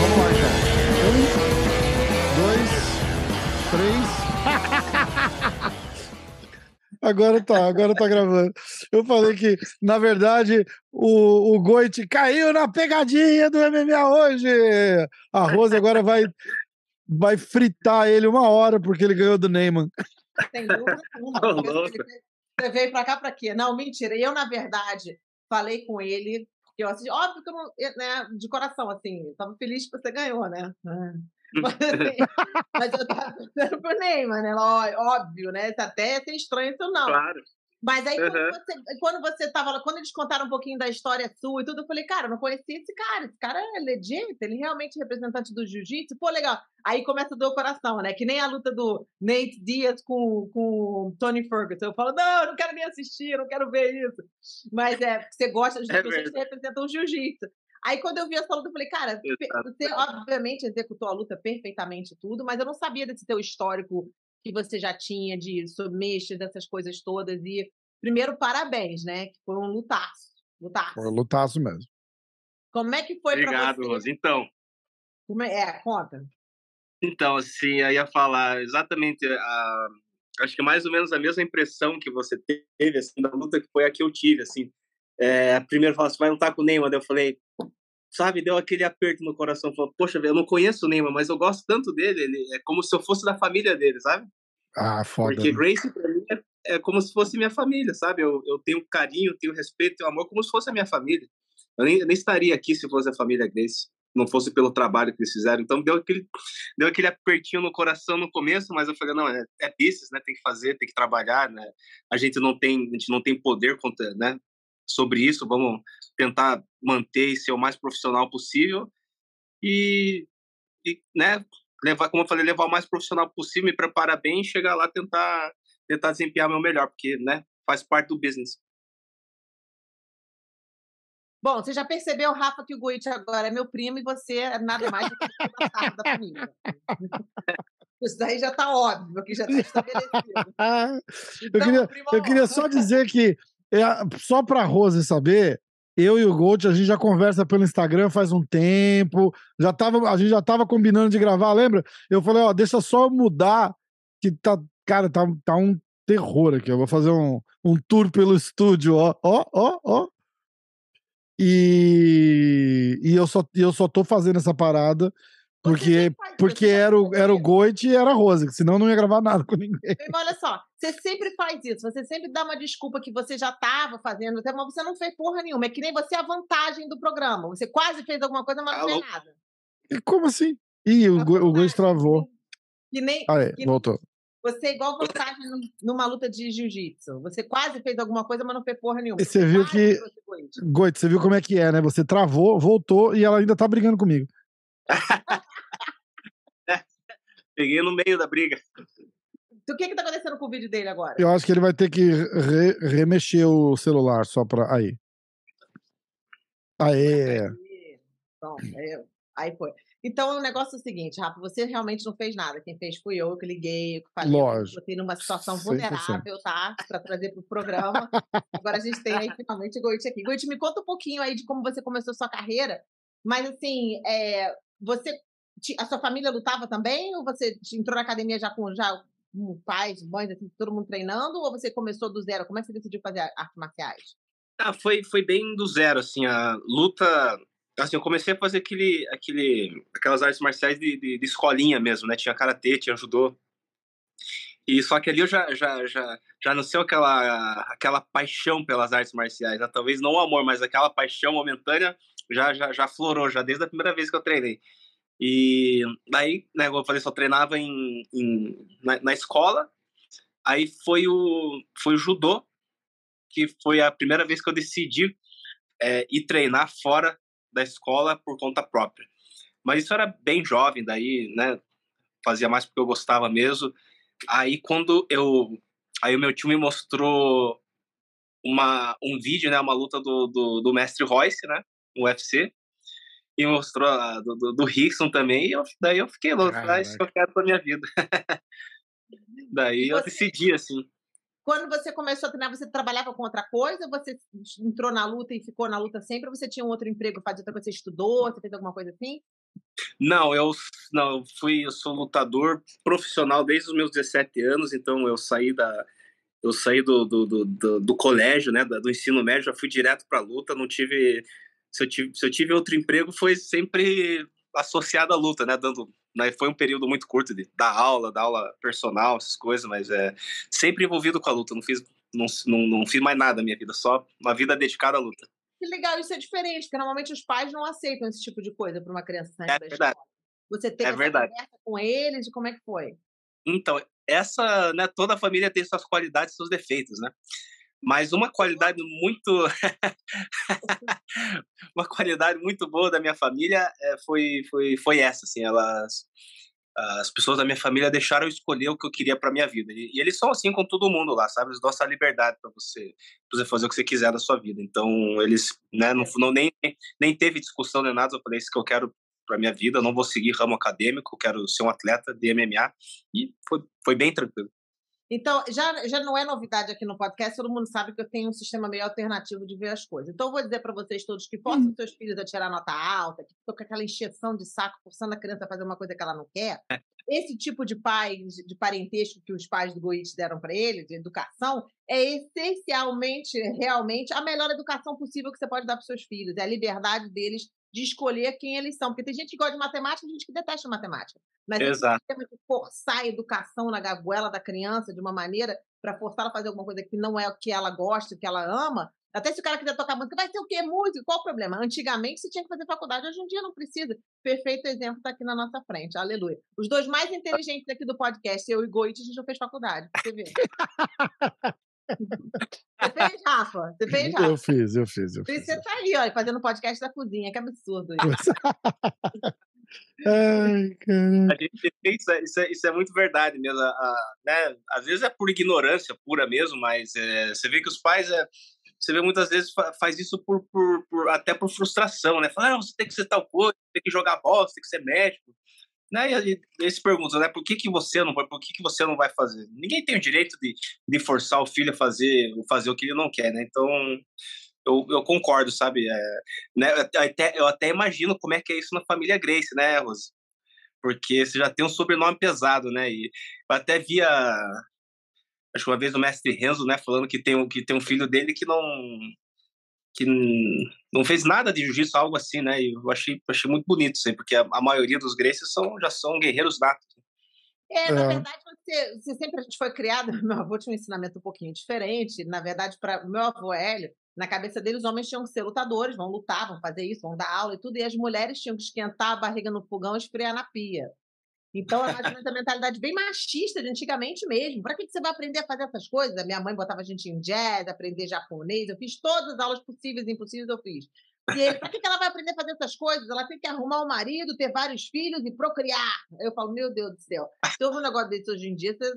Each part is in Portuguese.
Vamos lá, então. Um, dois, três. Agora tá, agora tá gravando. Eu falei que, na verdade, o, o Goit caiu na pegadinha do MMA hoje. A Rose agora vai, vai fritar ele uma hora porque ele ganhou do Neyman. Sem dúvida nenhuma. Você veio pra cá pra quê? Não, mentira. Eu, na verdade, falei com ele, porque eu assisti, óbvio que eu não, né, de coração, assim, eu tava feliz que você ganhou, né? Mas, assim, mas eu tava pensando pro Neymar, né? Óbvio, né? Até é estranho isso não. Claro. Mas aí, quando, Uhum. você, quando você tava lá, quando eles contaram um pouquinho da história sua e tudo, eu falei, cara, eu não conhecia esse cara. Esse cara é legit, ele realmente é representante do jiu-jitsu. Pô, legal. Aí começa a doer o coração, né? Que nem a luta do Nate Diaz com, com o Tony Ferguson. Eu falo, não, eu não quero nem assistir, eu não quero ver isso. Mas é, você gosta de É pessoas que verdade. representam o jiu-jitsu. Aí quando eu vi essa luta, eu falei, cara, Exato. você obviamente executou a luta perfeitamente e tudo, mas eu não sabia desse teu histórico que você já tinha de submissions, dessas coisas todas. E primeiro, parabéns, né? Que foi um lutaço. Lutaço. Foi lutaço mesmo. Como é que foi pra Obrigado, você? Rose. Então, Como é, é, conta. então, assim, eu ia falar exatamente a, acho que mais ou menos a mesma impressão que você teve, assim, da luta que foi a que eu tive, assim. É, primeiro falou assim, vai lutar com o Neymar, eu falei, sabe, deu aquele aperto no coração, falou, poxa, eu não conheço o Neymar, mas eu gosto tanto dele, ele é como se eu fosse da família dele, sabe? Ah, foda. Porque né? Grace, pra mim, é, é como se fosse minha família, sabe? Eu, eu tenho carinho, tenho respeito, tenho amor como se fosse a minha família. Eu nem, eu nem estaria aqui se fosse a família Grace, não fosse pelo trabalho que eles fizeram. Então deu aquele, deu aquele apertinho no coração no começo, mas eu falei, não, é, é business, né? Tem que fazer, tem que trabalhar, né? A gente não tem, a gente não tem poder contra, né? Sobre isso, vamos tentar manter e ser o mais profissional possível e, e né, levar, como eu falei, levar o mais profissional possível, me preparar bem, chegar lá tentar tentar desempenhar meu melhor, porque, né, faz parte do business. Bom, você já percebeu, Rafa, que o Goichi agora é meu primo e você é nada mais do que o da família. Isso daí já está óbvio, que já está estabelecido. Ah, eu Então, queria, eu queria só dizer que, é, só pra Rose saber, eu e o Gold, a gente já conversa pelo Instagram faz um tempo, já tava, a gente já tava combinando de gravar, lembra? Eu falei, ó, deixa só mudar, que tá, cara, tá, tá um terror aqui. Eu vou fazer um, um tour pelo estúdio, ó, ó, ó, ó. E, e eu, só, eu só tô fazendo essa parada porque, porque era o, era o. Goit e era a Rose, senão eu não ia gravar nada com ninguém. Mas olha só, você sempre faz isso, você sempre dá uma desculpa que você já estava fazendo, mas você não fez porra nenhuma. É que nem você a vantagem do programa. Você quase fez alguma coisa, mas não fez Alô? nada. E Como assim? Ih, o, o Goit vantagem, travou. Que nem Ah, é, que- voltou. você é igual vantagem num- numa luta de jiu-jitsu. Você quase fez alguma coisa, mas não fez porra nenhuma. E você viu quase que- trouxe coisa. Goit, você viu como é que é, né? Você travou, voltou e ela ainda tá brigando comigo. Peguei no meio da briga. Então, o que que tá acontecendo com o vídeo dele agora? Eu acho que ele vai ter que re- remexer o celular só pra. Aí. Aê! Aí, Pronto, aí, aí foi. Então, o negócio é o seguinte, Rafa, você realmente não fez nada. Quem fez fui eu, que liguei, eu que falei. Lógico. Botei numa situação 100%. vulnerável, tá? Para trazer para o programa. Agora a gente tem aí finalmente o Goit aqui. Goit, me conta um pouquinho aí de como você começou sua carreira. Mas, assim, é, você. A sua família lutava também? Ou você entrou na academia já com já com pais, mães, assim, todo mundo treinando? Ou você começou do zero? Como é que você decidiu fazer artes marciais? Ah, foi, foi bem do zero, assim, a luta... Assim, eu comecei a fazer aquele, aquele, aquelas artes marciais de, de, de escolinha mesmo, né? Tinha karatê, tinha judô. E só que ali eu já, já, já, já nasceu aquela, aquela paixão pelas artes marciais, né? Talvez não o amor, mas aquela paixão momentânea já, já, já florou, já desde a primeira vez que eu treinei. E daí, né, como eu falei, só treinava em, em, na, na escola. Aí foi o, foi o judô, que foi a primeira vez que eu decidi é, ir treinar fora da escola por conta própria. Mas isso era bem jovem, daí, né, fazia mais porque eu gostava mesmo. Aí quando eu, aí o meu tio me mostrou uma, um vídeo, né, uma luta do, do, do mestre Royce, né, no UFC, e mostrou a, do, do, do Rickson também, e eu, daí eu fiquei louco, ah, isso que eu quero pra minha vida. daí eu você- decidi, assim, quando você começou a treinar, você trabalhava com outra coisa? Você entrou na luta e ficou na luta sempre? Ou você tinha um outro emprego, fazia outra coisa? Você estudou? Você fez alguma coisa assim? Não, eu não, eu fui, eu sou lutador profissional desde os meus 17 anos, então eu saí da eu saí do, do, do, do, do colégio, né, do ensino médio, já fui direto para a luta, não tive se eu tive se eu tive outro emprego foi sempre associado à luta, né, dando né, foi um período muito curto de dar aula, dar aula personal, essas coisas, mas é sempre envolvido com a luta, não fiz não, não, não fiz mais nada na minha vida, só uma vida dedicada à luta. Que legal, isso é diferente, porque normalmente os pais não aceitam esse tipo de coisa para uma criança sair é da verdade. escola. Você teve é essa verdade. conversa com eles e como é que foi? Então, essa, né, toda família tem suas qualidades seus defeitos, né? Mas uma qualidade muito uma qualidade muito boa da minha família é, foi, foi, foi essa, assim, elas as pessoas da minha família deixaram eu escolher o que eu queria para minha vida. E, eles são assim com todo mundo lá, sabe? Eles dão essa liberdade para você, pra você fazer o que você quiser da sua vida. Então, eles, né, não, não nem, nem teve discussão nem nada. Eu falei isso que eu quero para minha vida, eu não vou seguir ramo acadêmico, quero ser um atleta de MMA. E foi, foi bem tranquilo. Então, já, já não é novidade aqui no podcast, todo mundo sabe que eu tenho um sistema meio alternativo de ver as coisas. Então, eu vou dizer para vocês todos que forçam hum. seus filhos a tirar nota alta, que ficam com aquela encheção de saco, forçando a criança a fazer uma coisa que ela não quer. É. Esse tipo de pai, de parentesco que os pais do Goiás deram para ele, de educação, é essencialmente, realmente, a melhor educação possível que você pode dar para seus filhos. É a liberdade deles de escolher quem eles são. Porque tem gente que gosta de matemática e gente que detesta matemática. Mas Exato. temos que forçar a educação na gaguela da criança de uma maneira para forçar ela a fazer alguma coisa que não é o que ela gosta, que ela ama. Até se o cara quiser tocar música, vai ser o quê? Música? Qual o problema? Antigamente você tinha que fazer faculdade, hoje em dia não precisa. Perfeito exemplo está aqui na nossa frente. Aleluia. Os dois mais inteligentes aqui do podcast, eu e Goit, a gente já fez faculdade. Você vê. Você fez, Rafa? Você fez, Rafa? Eu fiz, eu fiz. Eu fiz. Você tá aí, ó, fazendo podcast da cozinha, que absurdo isso. Ai, cara. Isso, é, isso, é, isso é muito verdade mesmo. A, a, né? Às vezes é por ignorância pura mesmo, mas é, você vê que os pais. É, você vê muitas vezes faz isso por, por, por até por frustração, né? Fala, ah, você tem que ser tal coisa, tem que jogar bola, você tem que ser médico. Né? E eles perguntam, né? Por que, que você não vai, por que, que você não vai fazer? Ninguém tem o direito de, de forçar o filho a fazer, fazer o que ele não quer, né? Então, eu, eu concordo, sabe? É, né? eu, até, eu até imagino como é que é isso na família Grace, né, Rose? Porque você já tem um sobrenome pesado, né? E eu até via, acho que uma vez o mestre Renzo, né, falando que tem, que tem um filho dele que não que não fez nada de jiu-jitsu, algo assim, né? E eu achei, achei muito bonito isso aí, porque a, a maioria dos Gracies são, já são guerreiros natos. É, na é. verdade, você, você, sempre a gente foi criado, meu avô tinha um ensinamento um pouquinho diferente. Na verdade, para meu avô Hélio, na cabeça dele, os homens tinham que ser lutadores, vão lutar, vão fazer isso, vão dar aula e tudo, e as mulheres tinham que esquentar a barriga no fogão e esfriar na pia. Então, é uma mentalidade bem machista de antigamente mesmo. Para que você vai aprender a fazer essas coisas? A minha mãe botava a gente em jazz, aprender japonês. Eu fiz todas as aulas possíveis e impossíveis, eu fiz. E ele, para que ela vai aprender a fazer essas coisas? Ela tem que arrumar um marido, ter vários filhos e procriar. Eu falo, meu Deus do céu. Se houve um negócio desse hoje em dia, você,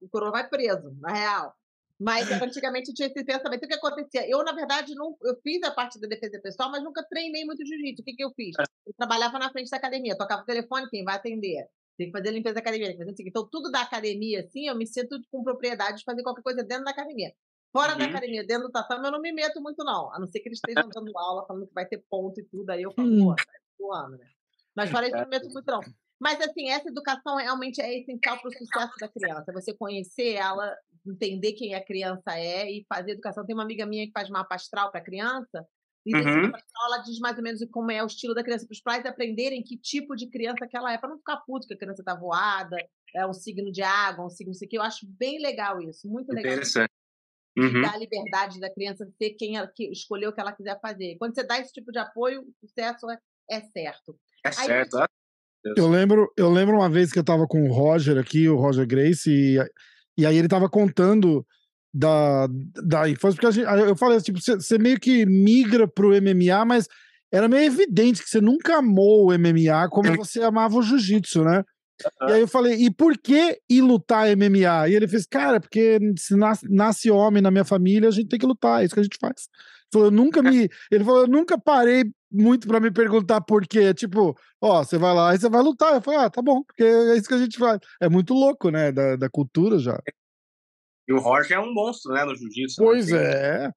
o coroa vai preso, na real. Mas antigamente tinha esse pensamento. O que acontecia? Eu, na verdade, não, eu fiz a parte da defesa pessoal, mas nunca treinei muito jiu-jitsu. O que, que eu fiz? É. Eu trabalhava na frente da academia, tocava o telefone, quem vai atender? Tem que fazer a limpeza da academia, tem que fazer Então, tudo da academia, assim, eu me sinto com propriedade de fazer qualquer coisa dentro da academia. Fora uhum. da academia, dentro do tatame, eu não me meto muito, não. A não ser que eles estejam dando aula, falando que vai ter ponto e tudo. Aí eu falo, pô, tá voando, né? Mas fora isso, eu não me meto muito, não. Mas, assim, essa educação realmente é essencial para o sucesso da criança. Você conhecer ela, entender quem a criança é e fazer educação. Tem uma amiga minha que faz mapa astral para criança e uhum. ela diz mais ou menos como é o estilo da criança, para os pais aprenderem que tipo de criança que ela é, para não ficar puto que a criança está voada, é um signo de água, um signo isso aqui. Eu acho bem legal isso, muito legal. Interessante. Uhum. Dar a liberdade da criança ser quem ela, que escolher o que ela quiser fazer. Quando você dá esse tipo de apoio, o sucesso é, é certo. É Aí, certo. Ah, eu lembro, eu lembro uma vez que eu estava com o Roger aqui, o Roger Grace, e, e aí ele estava contando da, da infância, porque gente, eu falei tipo, você, meio que migra pro MMA, mas era meio evidente que você nunca amou o MMA como você amava o jiu-jitsu, né? Uhum. E aí eu falei, e por que ir lutar MMA? E ele fez, cara, porque se nasce, nasce, homem na minha família, a gente tem que lutar, é isso que a gente faz. Ele falou, eu nunca me. Ele falou, eu nunca parei muito para me perguntar por quê. Tipo, ó, você vai lá e você vai lutar. Eu falei, ah, tá bom, porque é isso que a gente faz. É muito louco, né? Da, da cultura já. E o Roger é um monstro, né, no jiu-jitsu. Pois né? é.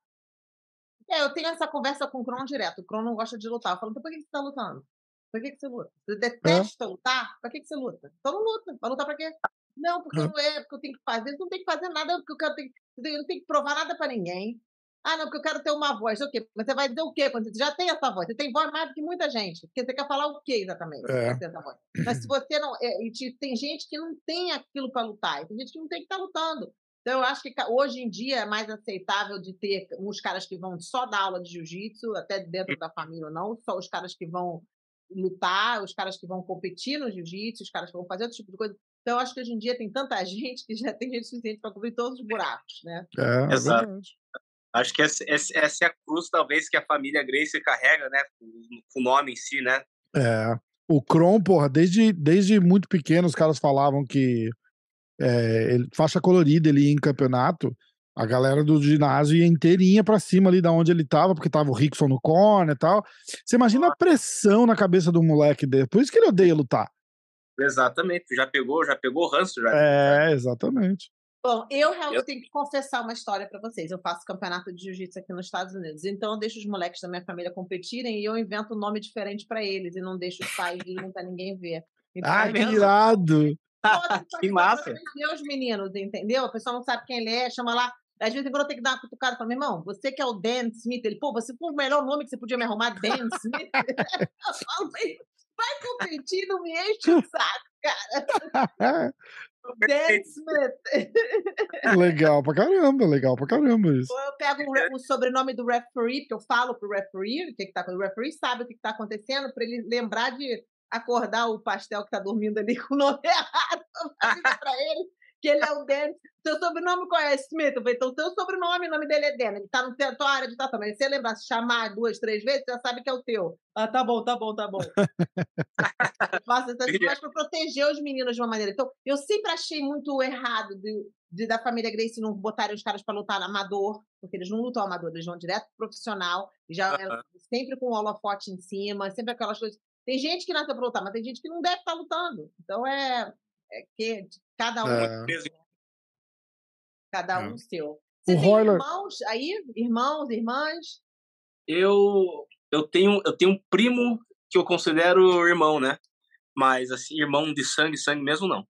É, eu tenho essa conversa com o Kron direto. O Kron não gosta de lutar. Eu falo, então por que você tá lutando? Por que, que você luta? Você detesta é. lutar? Por que, que você luta? Então não luta. Vai lutar pra quê? Não, porque não é, porque eu tenho que fazer. Não tem que fazer nada, porque eu, quero, eu não tenho que provar nada pra ninguém. Ah, não, porque eu quero ter uma voz. O quê? Mas você vai dizer o quê quando você já tem essa voz? Você tem voz mais do que muita gente. Porque você quer falar o quê exatamente? É. Mas se você não. É, tem gente que não tem aquilo para lutar. Tem gente que não tem que estar tá lutando. Então, eu acho que hoje em dia é mais aceitável de ter uns caras que vão só dar aula de jiu-jitsu, até dentro da família ou não, só os caras que vão lutar, os caras que vão competir no jiu-jitsu, os caras que vão fazer outro tipo de coisa. Então, eu acho que hoje em dia tem tanta gente que já tem gente suficiente para cobrir todos os buracos, né? É, Exato. Acho que essa, essa, é a cruz, talvez, que a família Grace carrega, né? Com o nome em si, né? É. O Kron, porra, desde, desde muito pequeno os caras falavam que é, ele, faixa colorida, ele ia em campeonato, a galera do ginásio ia inteirinha pra cima ali da onde ele tava, porque tava o Rickson no corner e tal. Você imagina a pressão na cabeça do moleque dele. Por isso que ele odeia lutar. Exatamente, já pegou, já pegou ranço já. É, exatamente. Bom, eu realmente eu... tenho que confessar uma história para vocês. Eu faço campeonato de jiu-jitsu aqui nos Estados Unidos. Então eu deixo os moleques da minha família competirem e eu invento um nome diferente para eles e não deixo os pais irem pra ninguém ver. Então, ah, que irado! que massa. Os meninos, entendeu? A pessoa não sabe quem ele é, chama lá. Às vezes eu tenho que dar uma cutucada e falar, meu irmão, você que é o Dan Smith. Ele, pô, você foi o melhor nome que você podia me arrumar, Dan Smith. eu falo, vai competir, não me enche o saco, cara. Dan Smith. legal pra caramba, legal pra caramba isso. Ou eu pego o, o, sobrenome do referee, porque eu falo pro referee o que, que tá acontecendo. O referee sabe o que, que tá acontecendo, pra ele lembrar de acordar o pastel que tá dormindo ali com o nome errado para ele, que ele é o Dennis. Seu sobrenome qual é? Smith. Eu falei, então, seu sobrenome, o nome dele é Dennis. Ele tá na tua área de tatuagem. Se você lembrar, se chamar duas, três vezes, você já sabe que é o teu. Ah, tá bom, tá bom, tá bom. Faço essas coisas para proteger os meninos de uma maneira. Então, eu sempre achei muito errado de, de da família Grace não botarem os caras para lutar amador, porque eles não lutam amador, eles vão direto pro profissional, já uh -huh. sempre com o holofote em cima, sempre aquelas coisas. Tem gente que nasceu para lutar, mas tem gente que não deve estar tá lutando. Então é, é que cada um. É. Cada um é. seu. Você o tem Royler... irmãos aí? Irmãos, irmãs? Eu, eu, tenho, eu tenho um primo que eu considero irmão, né? Mas, assim, irmão de sangue, sangue mesmo, não.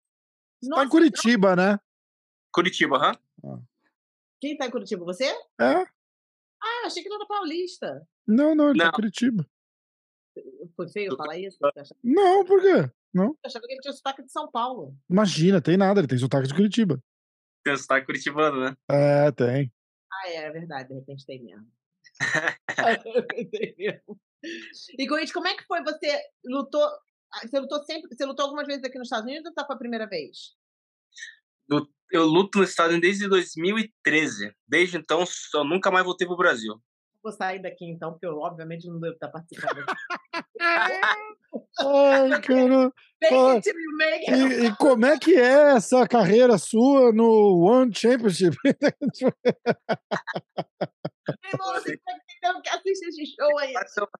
Nossa, tá em Curitiba, não... né? Curitiba, aham. Ah. Quem tá em Curitiba? Você? É. Ah, eu achei que ele era paulista. Não, não, ele não. tá em Curitiba. Foi feio falar isso? Não, por quê? Não. Eu achava que ele tinha sotaque de São Paulo. Imagina, tem nada, ele tem sotaque de Curitiba. Tem sotaque curitibano, né? É, tem. Ah, é, é verdade, de repente tem mesmo. tem mesmo. E Goit, como é que foi? Você lutou. Ah, você lutou sempre. Você lutou algumas vezes aqui nos Estados Unidos ou tá foi a primeira vez? Eu luto nos Estados Unidos desde 2013. Desde então, eu nunca mais voltei pro Brasil vou sair daqui então, porque eu obviamente não devo estar participando. Ai, cara. E, e, como é que é essa carreira sua no One Championship?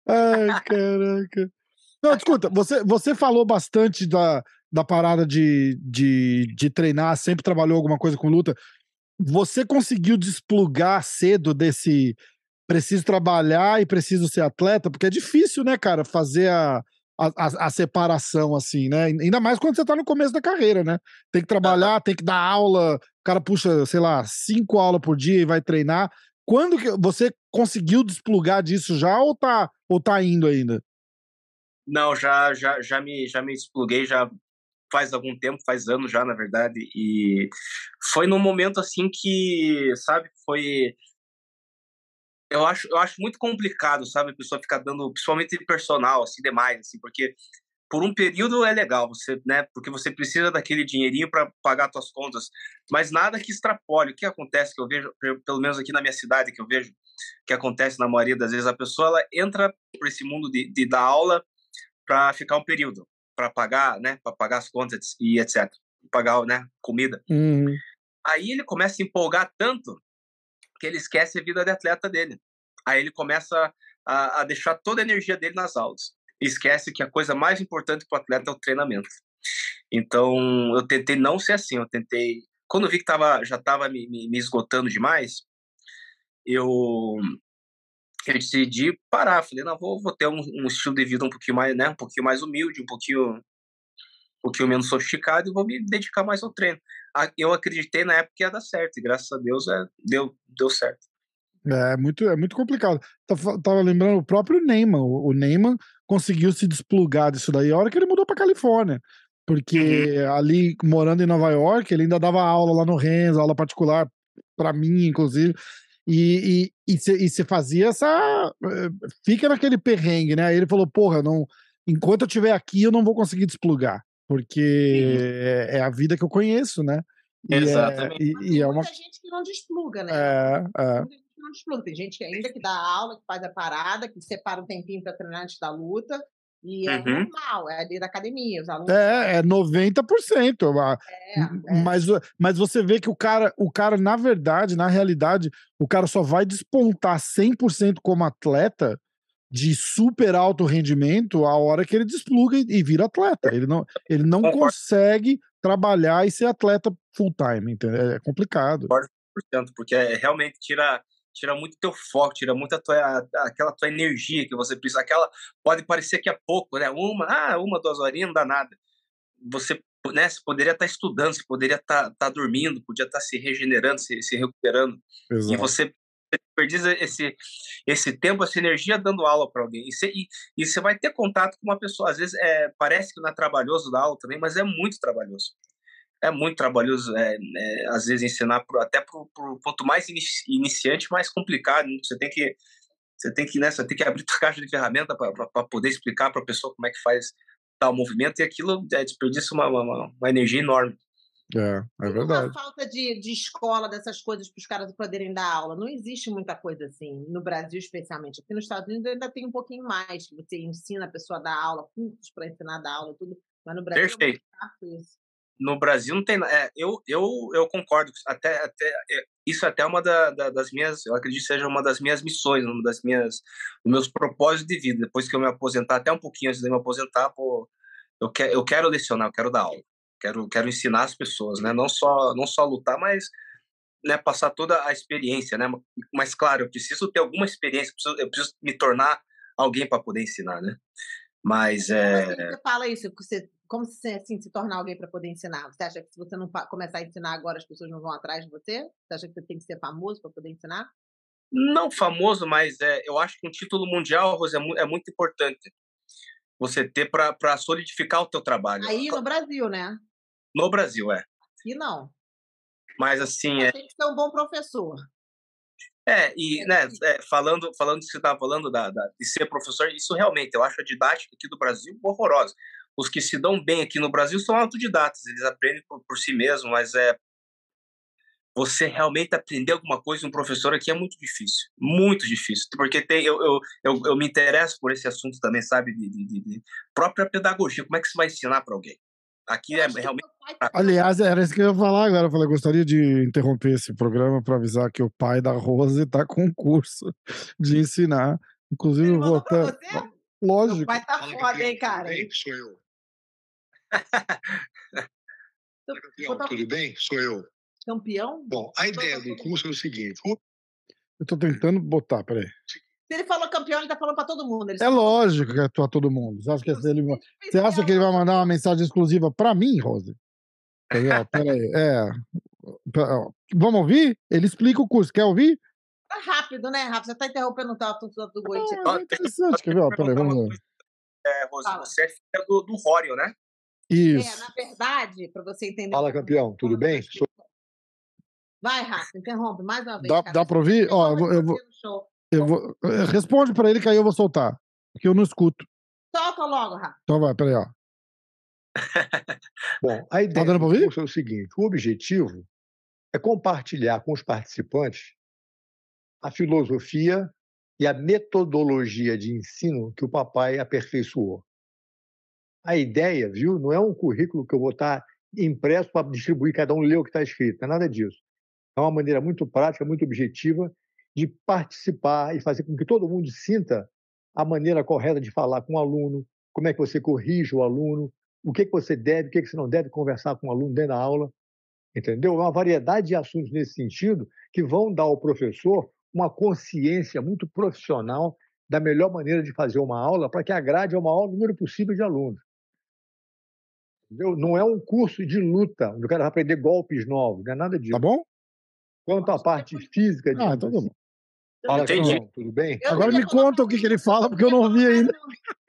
Ai, caraca. Não, escuta, você, você falou bastante da, da parada de, de, de treinar, sempre trabalhou alguma coisa com luta. Você conseguiu desplugar cedo desse, preciso trabalhar e preciso ser atleta, porque é difícil, né, cara, fazer a, a, a, separação assim, né? Ainda mais quando você tá no começo da carreira, né? Tem que trabalhar, tem que dar aula, o cara puxa, sei lá, cinco aulas por dia e vai treinar. Quando que você conseguiu desplugar disso já ou tá, ou tá indo ainda? Não, já, já, já, me, já me despluguei, já faz algum tempo, faz anos já, na verdade, e foi num momento assim que, sabe, foi eu acho, eu acho muito complicado, sabe, a pessoa ficar dando, principalmente personal, assim, demais, assim, porque por um período é legal, você, né, porque você precisa daquele dinheirinho para pagar suas contas, mas nada que extrapole. O que acontece que eu vejo, pelo menos aqui na minha cidade, que eu vejo que acontece na maioria das vezes, a pessoa ela entra para esse mundo de, de dar aula para ficar um período, para pagar, né, para pagar as contas e etc, pagar, né, comida. Uhum. Aí ele começa a empolgar tanto que ele esquece a vida de atleta dele. Aí ele começa a, a deixar toda a energia dele nas aulas. esquece que a coisa mais importante para o atleta é o treinamento. Então, eu tentei não ser assim, eu tentei quando eu vi que tava, já estava me, me, me, esgotando demais, eu, eu decidi parar. Falei, não, vou, vou ter um, um, estilo de vida um pouquinho mais, né, um pouquinho mais humilde, um pouquinho, um pouquinho menos sofisticado e vou me dedicar mais ao treino. Eu acreditei na época que ia dar certo e graças a Deus é, deu, deu certo. É, é muito, é muito complicado. Tava lembrando o próprio Neyman. O Neyman conseguiu se desplugar disso daí a hora que ele mudou para Califórnia. Porque uhum. ali, morando em Nova York, ele ainda dava aula lá no Renzo, aula particular para mim, inclusive. E você fazia essa. Eh, fica naquele perrengue, né? Aí ele falou: porra, não, enquanto eu estiver aqui, eu não vou conseguir desplugar. Porque uhum. é, é, a vida que eu conheço, né? E é, Exatamente. É, e, e é uma... muita gente que não despluga, né? É, é. Não despluga. Tem gente que ainda que dá aula, que faz a parada, que separa um tempinho para treinar antes da luta, e é uhum. normal, é ali da academia, os alunos. É, é 90%. É, é. Mas, mas você vê que o cara, o cara, na verdade, na realidade, o cara só vai despontar 100% como atleta de super alto rendimento a hora que ele despluga e, vira atleta. Ele não, ele não consegue trabalhar e ser atleta full time, entendeu? É complicado. Porque é, realmente tira tira muito teu foco, tira muito a tua, aquela tua energia que você precisa. Aquela pode parecer que é pouco, né? Uma, ah, uma, duas horinhas não dá nada. Você, né, você poderia estar estudando, você poderia estar, estar dormindo, podia estar se regenerando, se, se recuperando. Exato. E você desperdiça esse, esse tempo, essa energia dando aula para alguém. E você, vai ter contato com uma pessoa. Às vezes é, parece que não é trabalhoso dar aula também, mas é muito trabalhoso é muito trabalhoso, é, é, às vezes, ensinar pro, até para quanto mais iniciante, mais complicado. Você tem que você tem que, né, você tem que abrir a caixa de ferramenta para poder explicar para a pessoa como é que faz tal movimento, e aquilo é, desperdiça uma, uma, uma energia enorme. É, é verdade. A falta de, de escola dessas coisas para os caras poderem dar aula. Não existe muita coisa assim, no Brasil especialmente. Aqui nos Estados Unidos ainda tem um pouquinho mais, que você ensina a pessoa a dar aula, cursos para ensinar a dar aula, tudo. Mas no Brasil Perfeito. é isso no Brasil não tem é, eu, eu, eu concordo até, até é, isso é até uma da, da, das minhas eu acredito que seja uma das minhas missões uma das minhas dos meus propósitos de vida depois que eu me aposentar até um pouquinho antes de me aposentar pô, eu quero eu quero lecionar eu quero dar aula quero quero ensinar as pessoas né não só não só lutar mas né passar toda a experiência né mas claro eu preciso ter alguma experiência eu preciso, eu preciso me tornar alguém para poder ensinar né mas é você fala isso você como se, assim, se tornar alguém para poder ensinar? Você acha que se você não começar a ensinar agora, as pessoas não vão atrás de você? Você acha que você tem que ser famoso para poder ensinar? Não famoso, mas é, eu acho que um título mundial, Rose, é, é muito importante você ter para solidificar o teu trabalho. Aí no Brasil, né? No Brasil, é. E não. Mas assim. É... tem que ser um bom professor. É, e é, né, é, falando, falando que você estava falando da, da, de ser professor, isso realmente, eu acho a didática aqui do Brasil horrorosa os que se dão bem aqui no Brasil são autodidatas, eles aprendem por, por si mesmos, mas é você realmente aprender alguma coisa um professor aqui é muito difícil, muito difícil, porque tem, eu, eu, eu, eu me interesso por esse assunto também, sabe, de, de, de própria pedagogia, como é que você vai ensinar para alguém? Aqui é realmente. Aliás, era isso que eu ia falar agora. Eu falei, gostaria de interromper esse programa para avisar que o pai da Rose está com um curso de ensinar. Inclusive, eu vou até. Lógico. O pai tá foda, hein, cara? Sou eu. tudo bem? Sou eu. Campeão? Bom, a ideia do curso é o seguinte. Eu estou tentando botar, peraí. Se ele falou campeão, ele está falando para todo mundo. é lógico que é para todo mundo. Você acha que, ele... Você acha que ele vai mandar uma mensagem exclusiva para mim, Rose? Peraí, peraí. É. Vamos ouvir? Ele explica o curso. Quer ouvir? Tá rápido, né, Rafa? Você está interrompendo o assunto do Goiás. Ah, é interessante. Quer ver? Peraí, vamos ver. É, Rose, você é filha do, do Rório, né? Isso. É, na verdade, para você entender. Fala, campeão, tudo bem? Sou... Vai, Rafa, interrompe mais uma vez. Dá, dá para ouvir? Ó, eu vou, eu vou, eu vou, eh, responde para ele que aí eu vou soltar, porque eu não escuto. Solta logo, Rafa. Então vai, peraí, ó. Bom, a tá ideia tá dando ouvir? é o seguinte: o objetivo é compartilhar com os participantes a filosofia e a metodologia de ensino que o papai aperfeiçoou. A ideia, viu, não é um currículo que eu vou estar impresso para distribuir, cada um ler o que está escrito, não é nada disso. É uma maneira muito prática, muito objetiva de participar e fazer com que todo mundo sinta a maneira correta de falar com o aluno, como é que você corrige o aluno, o que, que você deve, o que, que você não deve conversar com o aluno dentro da aula. entendeu? Uma variedade de assuntos nesse sentido que vão dar ao professor uma consciência muito profissional da melhor maneira de fazer uma aula para que agrade ao maior número possível de alunos. Entendeu? Não é um curso de luta, onde o cara vai aprender golpes novos, não é nada disso. Tá bom? Quanto à parte física, Ah, então tá bom. fala, Entendi. Tudo bem? Eu Agora me conta o que, que ele fala, porque eu não ouvi ainda.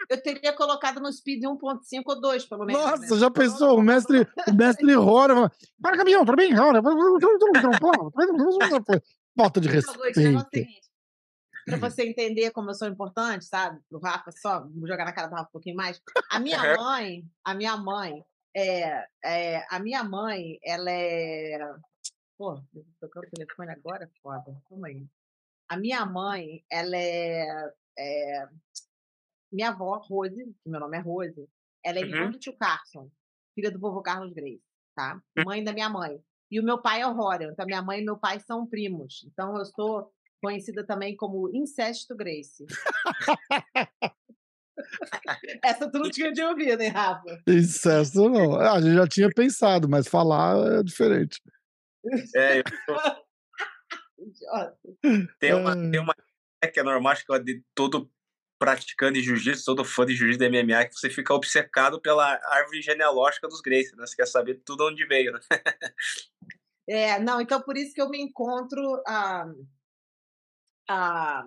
Eu teria colocado no speed 1.5 ou 2, pelo menos. né? Nossa, já pensou? O mestre, o mestre Rora fala, para caminhão, tudo bem? Rora, Falta de o é o respeito. Pra você entender como eu sou importante, sabe? Pro Rafa, só vou jogar na cara do Rafa um pouquinho mais. A minha Uhum. mãe, a minha mãe, é, é, a minha mãe, ela é. Pô, eu tô tocando o telefone agora, foda. Calma aí. A minha mãe, ela é, é- Minha avó, Rose, que meu nome é Rose, ela é irmã Uhum. do tio Carson, filha do vovô Carlos Grace, tá? Mãe da minha mãe. E o meu pai é o Rorion, então minha mãe e meu pai são primos. Então eu sou conhecida também como Incesto Grace. Essa tu não tinha de ouvido, hein, Rafa? Incesto não. A gente já tinha pensado, mas falar é diferente. É, eu Idiota. Tem uma, tem uma que é normal, acho que é de todo praticante de jiu-jitsu, todo fã de jiu-jitsu da MMA, que você fica obcecado pela árvore genealógica dos Gracie, né? Você quer saber tudo onde veio, né? É, não, então por isso que eu me encontro ah, ah,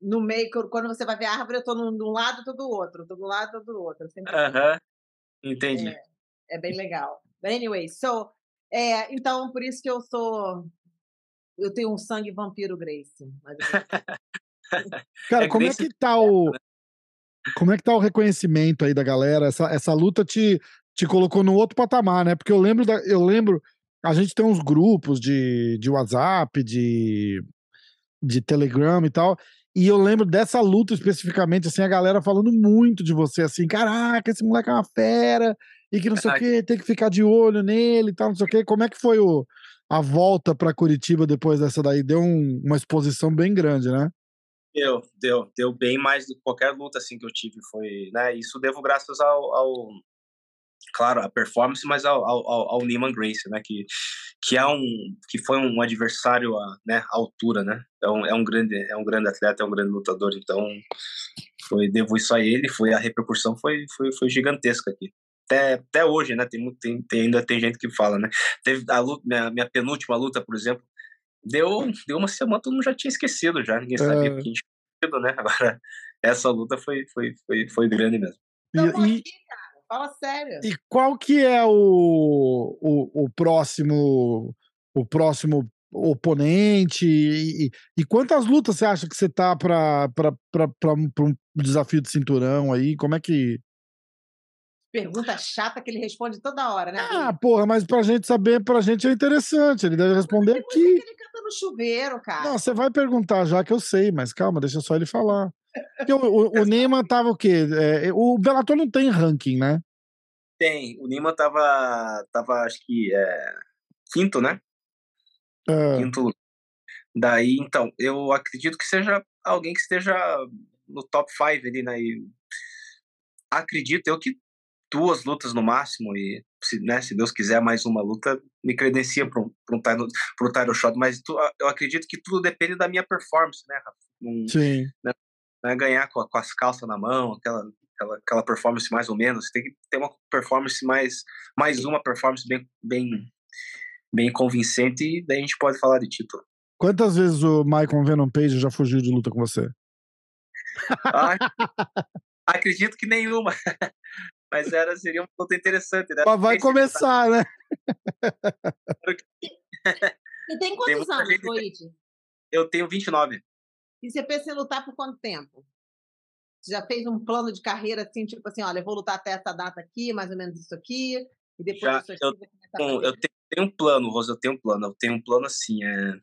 no meio, quando- você vai ver a árvore, eu tô num, de um lado, eu tô do outro, tô do lado, tô do outro. eu sempre assim. Aham. Entendi. É, é bem legal. But anyway, so, é, então por isso que eu sou. Eu tenho um sangue vampiro Grace. menos. Cara, É como é Gracie que tá o. Como é que tá o reconhecimento aí da galera? Essa, essa luta te, te colocou no outro patamar, né? Porque eu lembro, da, eu lembro, a gente tem uns grupos de, de WhatsApp, de, de Telegram e tal. E eu lembro dessa luta especificamente, assim, a galera falando muito de você, assim, caraca, esse moleque é uma fera, e que não sei o quê, tem que ficar de olho nele e tal, não sei o quê. Como é que foi o, a volta pra Curitiba depois dessa daí? Deu um- uma exposição bem grande, né? Deu, deu, deu bem mais do que qualquer luta assim que eu tive. Foi, né? Isso devo graças ao, ao claro, a performance, mas ao, ao, ao Neiman Gracie, né? Que, que é um, que foi um adversário à, né, à altura, né? É um, é um grande, é um grande atleta, é um grande lutador. Então, foi devo isso a ele. Foi a repercussão foi, foi, foi gigantesca aqui. Até, até hoje, né? Tem, muito- tem, tem, ainda tem gente que fala, né? Teve a luta, minha, minha penúltima luta, por exemplo, deu, deu uma semana, todo mundo já tinha esquecido, já ninguém sabia É. o que tinha esquecido, né? Agora, essa luta foi, foi, foi, foi grande mesmo. E- e-. Fala sério. E qual que é o, o, o próximo o próximo oponente? E, e- e quantas lutas você acha que você tá para um desafio de cinturão aí? Como é que. Pergunta chata que ele responde toda hora, né? Ah, porra, mas pra gente saber, pra gente é interessante. Ele deve responder aqui. que ele canta no chuveiro, cara. Não, você vai perguntar já que eu sei, mas calma, deixa só ele falar. Porque o, o, o Neymar tava o quê? É, o Bellator não tem ranking, né? Tem, o Nima tava, tava acho que é, quinto, né? É, Quinto. Daí, então, eu acredito que seja alguém que esteja no top 5 ali, né? E acredito eu que duas lutas no máximo e se, né, se Deus quiser mais uma luta me credencia para um, pra um, title, pra um title shot, mas tu- eu acredito que tudo depende da minha performance, né, Rafa? Não, sim. não é ganhar com, com as calças na mão, aquela, aquela, aquela performance mais ou menos. Tem que ter uma performance mais, mais uma performance bem, bem, bem convincente e daí a gente pode falar de título. Quantas vezes o Michael Venom Page já fugiu de luta com você? Ah, acredito que nenhuma. Mas era, seria uma luta interessante, né? Mas vai Esse- começar, né? E tem quantos muita anos, gente-? Eu tenho 29. E você pensa em lutar por quanto tempo? Você já fez um plano de carreira assim, tipo assim, olha, eu vou lutar até essa data aqui, mais ou menos isso aqui, e depois Já, disso aqui eu vou começar a Bom, eu tenho, tenho um plano, Rosa, eu tenho um plano. Eu tenho um plano assim, é...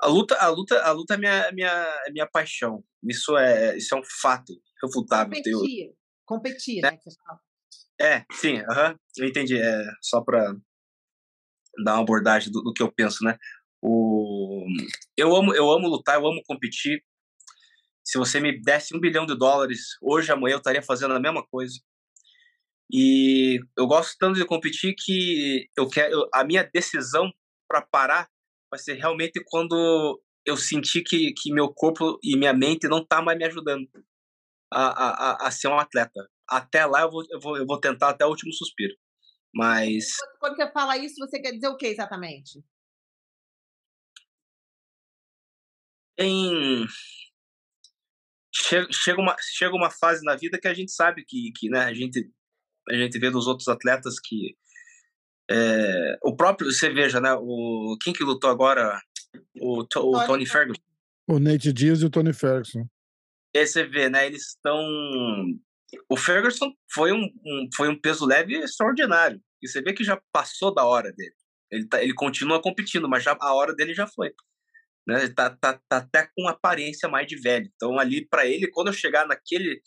A luta, a luta, a luta é minha, minha, é minha paixão. Isso é, isso é um fato refutável. Competir. Competir, É. né? É, sim, aham, eu entendi. É, só para dar uma abordagem do, do que eu penso, né? O, eu, amo, eu amo lutar, eu amo competir. Se você me desse um bilhão de dólares, hoje, amanhã, eu estaria fazendo a mesma coisa. E eu gosto tanto de competir que eu quero a minha decisão para parar vai ser realmente quando eu sentir que, que meu corpo e minha mente não tá mais me ajudando a, a, a ser um atleta. Até lá eu vou, eu vou, eu vou tentar até o último suspiro. Mas. Quando você fala isso, você quer dizer o que exatamente? Tem. Chega, chega, uma, chega uma fase na vida que a gente sabe que, que né, a, gente, a gente vê dos outros atletas que. É, o próprio, você veja, né? O, quem que lutou agora? O, o Tony, Tony Ferguson. O Nate Diaz e o Tony Ferguson. E aí você vê, né? Eles estão. O Ferguson foi um, um, foi um peso leve extraordinário. E você vê que já passou da hora dele. Ele, tá, ele continua competindo, mas já, a hora dele já foi. Né? Ele tá, tá, tá até com aparência mais de velho. Então, ali, para ele, quando eu chegar naquele,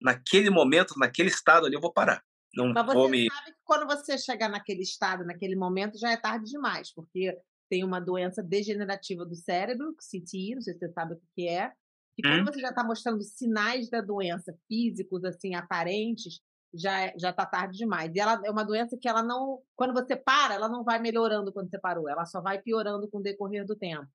naquele momento, naquele estado ali, eu vou parar. Não mas vou você me... sabe que quando você chegar naquele estado, naquele momento, já é tarde demais, porque tem uma doença degenerativa do cérebro, CTI, não sei se você sabe o que é, e quando hum. você já está mostrando sinais da doença físicos, assim, aparentes, já, é, já tá tarde demais. E ela é uma doença que ela não, quando você para, ela não vai melhorando quando você parou, ela só vai piorando com o decorrer do tempo.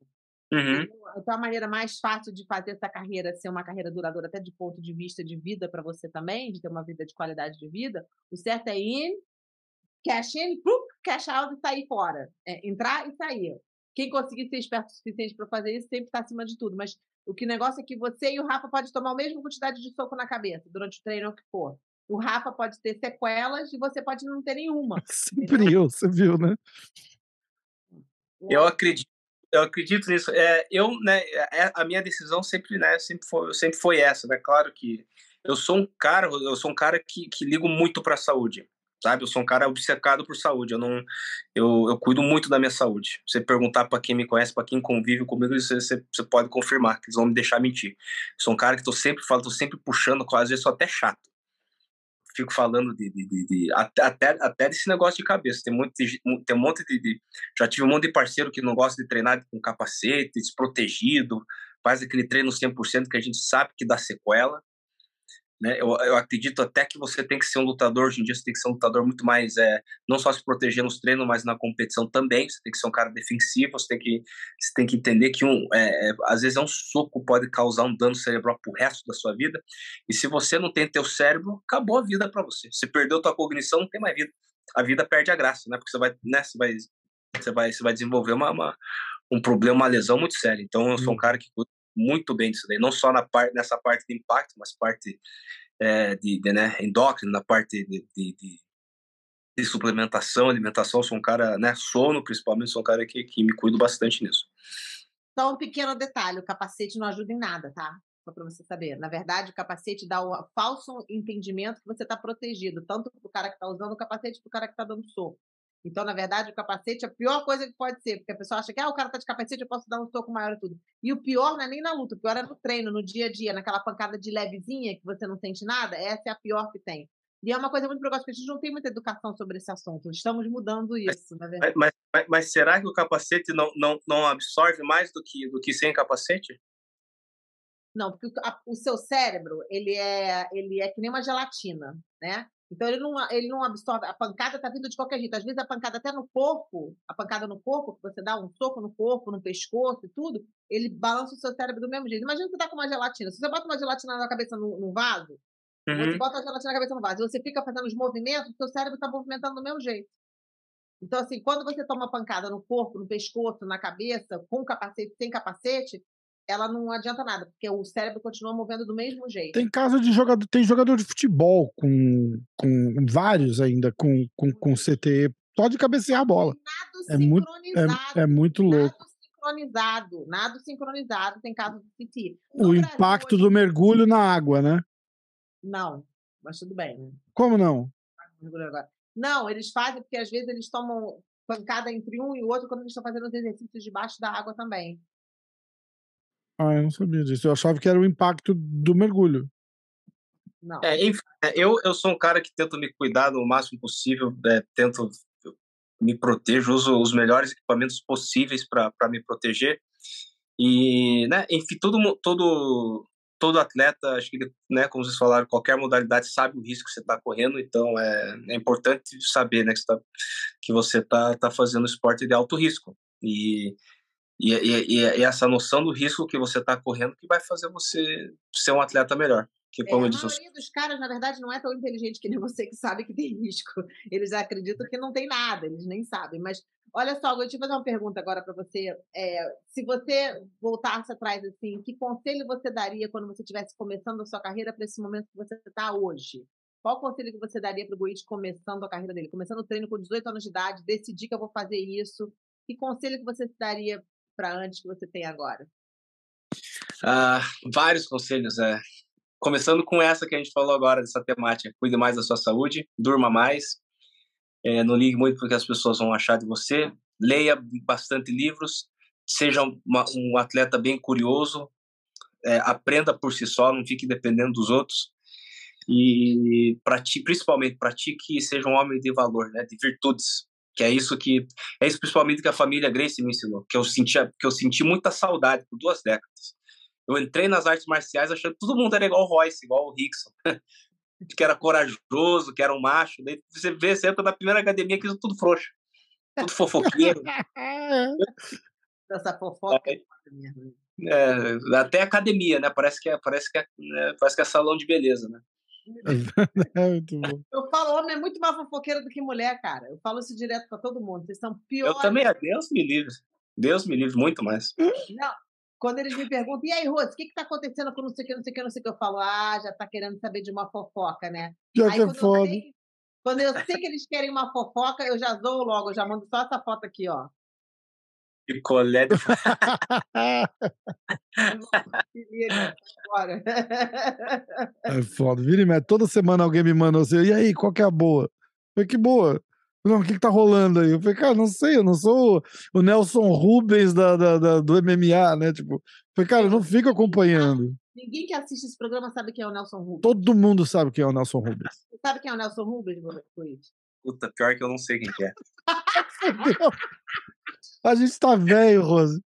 Uhum. Então, a maneira mais fácil de fazer essa carreira ser uma carreira duradoura, até de ponto de vista de vida para você também, de ter uma vida de qualidade de vida, o certo é ir, cash in, cash out e sair fora. É, entrar e sair. Quem conseguir ser esperto o suficiente para fazer isso sempre está acima de tudo. Mas o que negócio é que você e o Rafa pode tomar a mesma quantidade de soco na cabeça durante o treino ou o que for. O Rafa pode ter sequelas e você pode não ter nenhuma. Sempre eu, você viu, né? Eu acredito, eu acredito nisso. É, eu, né, é, a minha decisão sempre, né, sempre foi, sempre foi essa, né? Claro que eu sou um cara, eu sou um cara que, que ligo muito para a saúde sabe? Eu sou um cara obcecado por saúde. Eu não, eu, eu cuido muito da minha saúde. Você perguntar para quem me conhece, para quem convive comigo, você, você, você, pode confirmar que eles vão me deixar mentir. Eu sou um cara que tô sempre falando, tô sempre puxando, às vezes sou até chato. Fico falando de, de, de, de até, até desse negócio de cabeça. Tem, muito, tem um monte de, Já tive um monte de parceiro que não gosta de treinar com capacete, desprotegido, faz aquele treino 100% que a gente sabe que dá sequela. Né? Eu, eu acredito até que você tem que ser um lutador, hoje em dia você tem que ser um lutador muito mais, é, não só se proteger nos treinos, mas na competição também, você tem que ser um cara defensivo, você tem que, você tem que entender que um, é, é, às vezes é um soco pode causar um dano cerebral pro resto da sua vida, e se você não tem teu cérebro, acabou a vida para você, você perdeu tua cognição, não tem mais vida, a vida perde a graça, né, porque você vai, né, você vai, você vai, você vai desenvolver uma, uma um problema, uma lesão muito séria, então eu sou um cara que muito bem disso daí, não só na parte, nessa parte de impacto, mas parte é, de, de né, endócrino, na parte de, de, de, suplementação, alimentação, sou um cara, né, sono principalmente, sou um cara que, que me cuido bastante nisso. Só um pequeno detalhe, o capacete não ajuda em nada, tá? Só para você saber. Na verdade, o capacete dá o falso entendimento que você está protegido, tanto para o cara que está usando o capacete, para o cara que está dando soco. Então, na verdade, o capacete é a pior coisa que pode ser, porque a pessoa acha que ah, o cara tá de capacete, eu posso dar um soco maior e tudo. E o pior não é nem na luta, o pior é no treino, no dia a dia, naquela pancada de levezinha que você não sente nada, essa é a pior que tem. E é uma coisa muito precoce, porque a gente não tem muita educação sobre esse assunto. Estamos mudando isso, mas, na verdade. Mas, mas, mas, será que o capacete não, não, não absorve mais do que, do que sem capacete? Não, porque o, a, o seu cérebro, ele é, ele é que nem uma gelatina, né? Então ele não, ele não absorve, a pancada está vindo de qualquer jeito. Às vezes a pancada até no corpo, a pancada no corpo, que você dá um soco no corpo, no pescoço e tudo, ele balança o seu cérebro do mesmo jeito. Imagina você tá com uma gelatina. Se você bota uma gelatina na cabeça no, no vaso, uhum. você bota a gelatina na cabeça no vaso, e você fica fazendo os movimentos, o seu cérebro está movimentando do mesmo jeito. Então, assim, quando você toma pancada no corpo, no pescoço, na cabeça, com capacete, sem capacete, ela não adianta nada, porque o cérebro continua movendo do mesmo jeito. Tem caso de jogador, tem jogador de futebol com, com vários ainda com, com, com CTE, só de cabecear a bola. Nado é muito, é, é muito louco. Nado sincronizado, nado sincronizado, tem caso de. No o Brasil, impacto hoje... do mergulho na água, né? Não, mas tudo bem. Né? Como não? Não, eles fazem porque às vezes eles tomam pancada entre um e o outro quando eles estão fazendo os exercícios debaixo da água também. Ah, eu não sabia disso. Eu achava que era o impacto do mergulho. Não. É, enfim, é, eu, eu sou um cara que tento me cuidar o máximo possível, é, tento me proteger, uso os melhores equipamentos possíveis para me proteger. E, né, enfim, todo, todo, todo atleta, acho que, né, como vocês falaram, qualquer modalidade sabe o risco que você está correndo, então é, é importante saber, né, que você tá, que você tá, tá fazendo esporte de alto risco. E, e, e, e essa noção do risco que você está correndo que vai fazer você ser um atleta melhor. Que, como é, a maioria dos caras, na verdade, não é tão inteligente que nem você que sabe que tem risco. Eles acreditam que não tem nada, eles nem sabem. Mas olha só, vou te fazer uma pergunta agora para você. É, se você voltasse atrás, assim, que conselho você daria quando você estivesse começando a sua carreira para esse momento que você está hoje? Qual conselho que você daria para o Goiás começando a carreira dele? Começando o treino com 18 anos de idade, decidi que eu vou fazer isso. Que conselho que você daria para antes que você tem agora? Ah, vários conselhos, é. Começando com essa que a gente falou agora, dessa temática. Cuide mais da sua saúde, durma mais, é, não ligue muito porque as pessoas vão achar de você, leia bastante livros, seja uma, um atleta bem curioso, é, aprenda por si só, não fique dependendo dos outros e pratique, principalmente pratique e seja um homem de valor, né, de virtudes, que é isso que é isso principalmente que a família Grace me ensinou, que eu senti que eu senti muita saudade por duas décadas. Eu entrei nas artes marciais achando que todo mundo era igual o Royce, igual o Rickson. que era corajoso, que era um macho. Daí você vê, você entra na primeira academia que é tudo frouxo. Tudo fofoqueiro. Essa fofoca. É, é, até academia, né? Parece que é, parece que é, né? parece que é salão de beleza, né? É muito bom. Eu falo, homem é muito mais fofoqueiro do que mulher, cara. Eu falo isso direto para todo mundo. Vocês são piores. Eu também, Deus me livre. Deus me livre, muito mais. Não, quando eles me perguntam, e aí, Rose, o que está acontecendo com não sei o que, não sei o que, não sei o que, eu falo, ah, já está querendo saber de uma fofoca, né? Já aí, que é foda. Eu sei, quando eu sei que eles querem uma fofoca, eu já zoo logo, eu já mando só essa foto aqui, ó. De colete. é foda. Vira e mete. Toda semana alguém me manda assim, e aí, qual que é a boa? Eu falei, que boa. Não, o que, que tá rolando aí? Eu falei, cara, não sei, eu não sou o Nelson Rubens da, da, da do MMA, né? Tipo, eu falei, cara, eu não fico acompanhando. Ninguém que assiste esse programa sabe quem é o Nelson Rubens. Todo mundo sabe quem é o Nelson Rubens. Você sabe quem é o Nelson Rubens, Luiz? Puta, pior que eu não sei quem que é. A gente tá velho, Rose.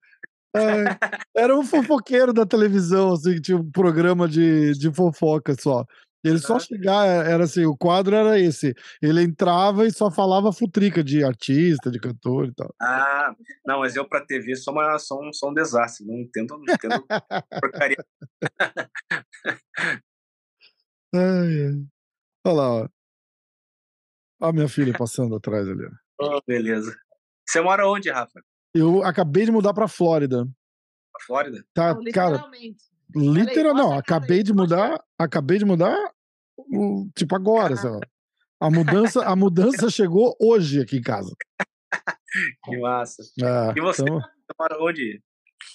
É, era um fofoqueiro da televisão, assim, tinha um programa de, de fofoca só. Ele só chegar, é, era assim, o quadro era esse. Ele entrava e só falava futrica de artista, de cantor e tal. Ah, não, mas eu pra TV sou, uma, sou, um, sou um desastre, não entendo, não entendo porcaria. Ai, ai. Olha lá, ó. Olha a minha filha passando atrás ali. Oh, beleza. Você mora onde, Rafa? Eu acabei de mudar pra Flórida. Pra Flórida? Tá, não, cara. Literal, não, acabei de mudar, acabei de mudar, tipo agora, sabe? A mudança, a mudança chegou hoje aqui em casa. Que massa. É, e você então... mora onde?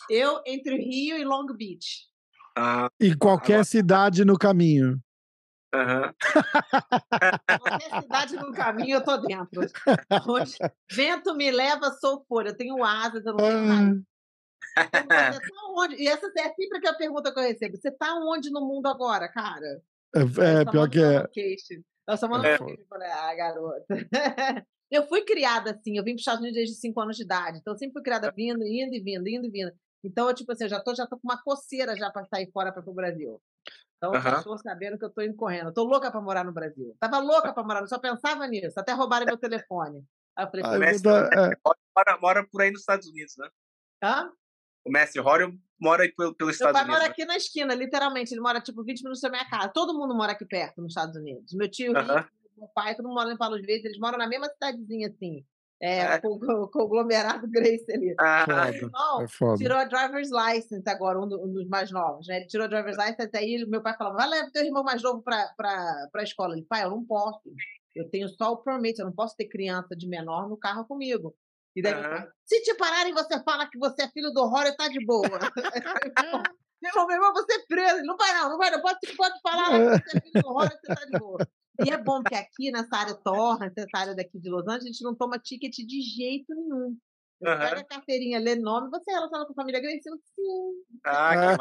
Eu entre Rio e Long Beach. Ah, e qualquer agora... cidade no caminho. Uhum. Cidade no caminho eu tô dentro. Onde vento me leva, sou folha. Eu tenho asas, eu não tenho nada. Você tá onde? E essa é sempre que a pergunta que eu recebo. Você tá onde no mundo agora, cara? É, é pior que é. Eu só mando é. falei, ah, garota. eu fui criada assim, eu vim para os Estados Unidos desde 5 anos de idade. Então, eu sempre fui criada vindo, indo e vindo, indo e vindo. Então, eu, tipo assim, eu já tô, já tô com uma coceira já para sair fora para o Brasil. Então, uhum. eu estou sabendo que eu tô indo correndo. Eu tô louca para morar no Brasil. Tava louca para morar, só pensava nisso. Até roubaram meu telefone. Aí eu falei, ah, Messi, dar, é. mora, mora por aí nos Estados Unidos, né? Hã? O Messi Horror mora aí pelo, pelo Estados Unidos. Meu pai mora aqui na esquina, literalmente. Ele mora tipo 20 minutos da minha casa. Todo mundo mora aqui perto, nos Estados Unidos. Meu tio, -huh. meu pai, todo mundo mora em Palos Verdes. Eles moram na mesma cidadezinha, assim. É, é. Com, o conglomerado Grace ali. Ah, irmão é foda. tirou a driver's license agora, um, do, um, dos mais novos, né? Ele tirou a driver's license, aí meu pai falava, vai levar teu irmão mais novo pra, pra, pra escola. Ele, pai, eu não posso. Eu tenho só o permit, eu não posso ter criança de menor no carro comigo. E daí, uhum. se te pararem, você fala que você é filho do horror e tá de boa. meu irmão, você é preso. Não vai, não, não vai, não. Pode, pode falar que você é filho do horror e você tá de boa. E é bom que aqui nessa área torna, nessa área daqui de Los Angeles, a gente não toma ticket de jeito nenhum. Eu uhum. pego a carteirinha, lê nome, você relaciona com a família Grace? Sim. Ah,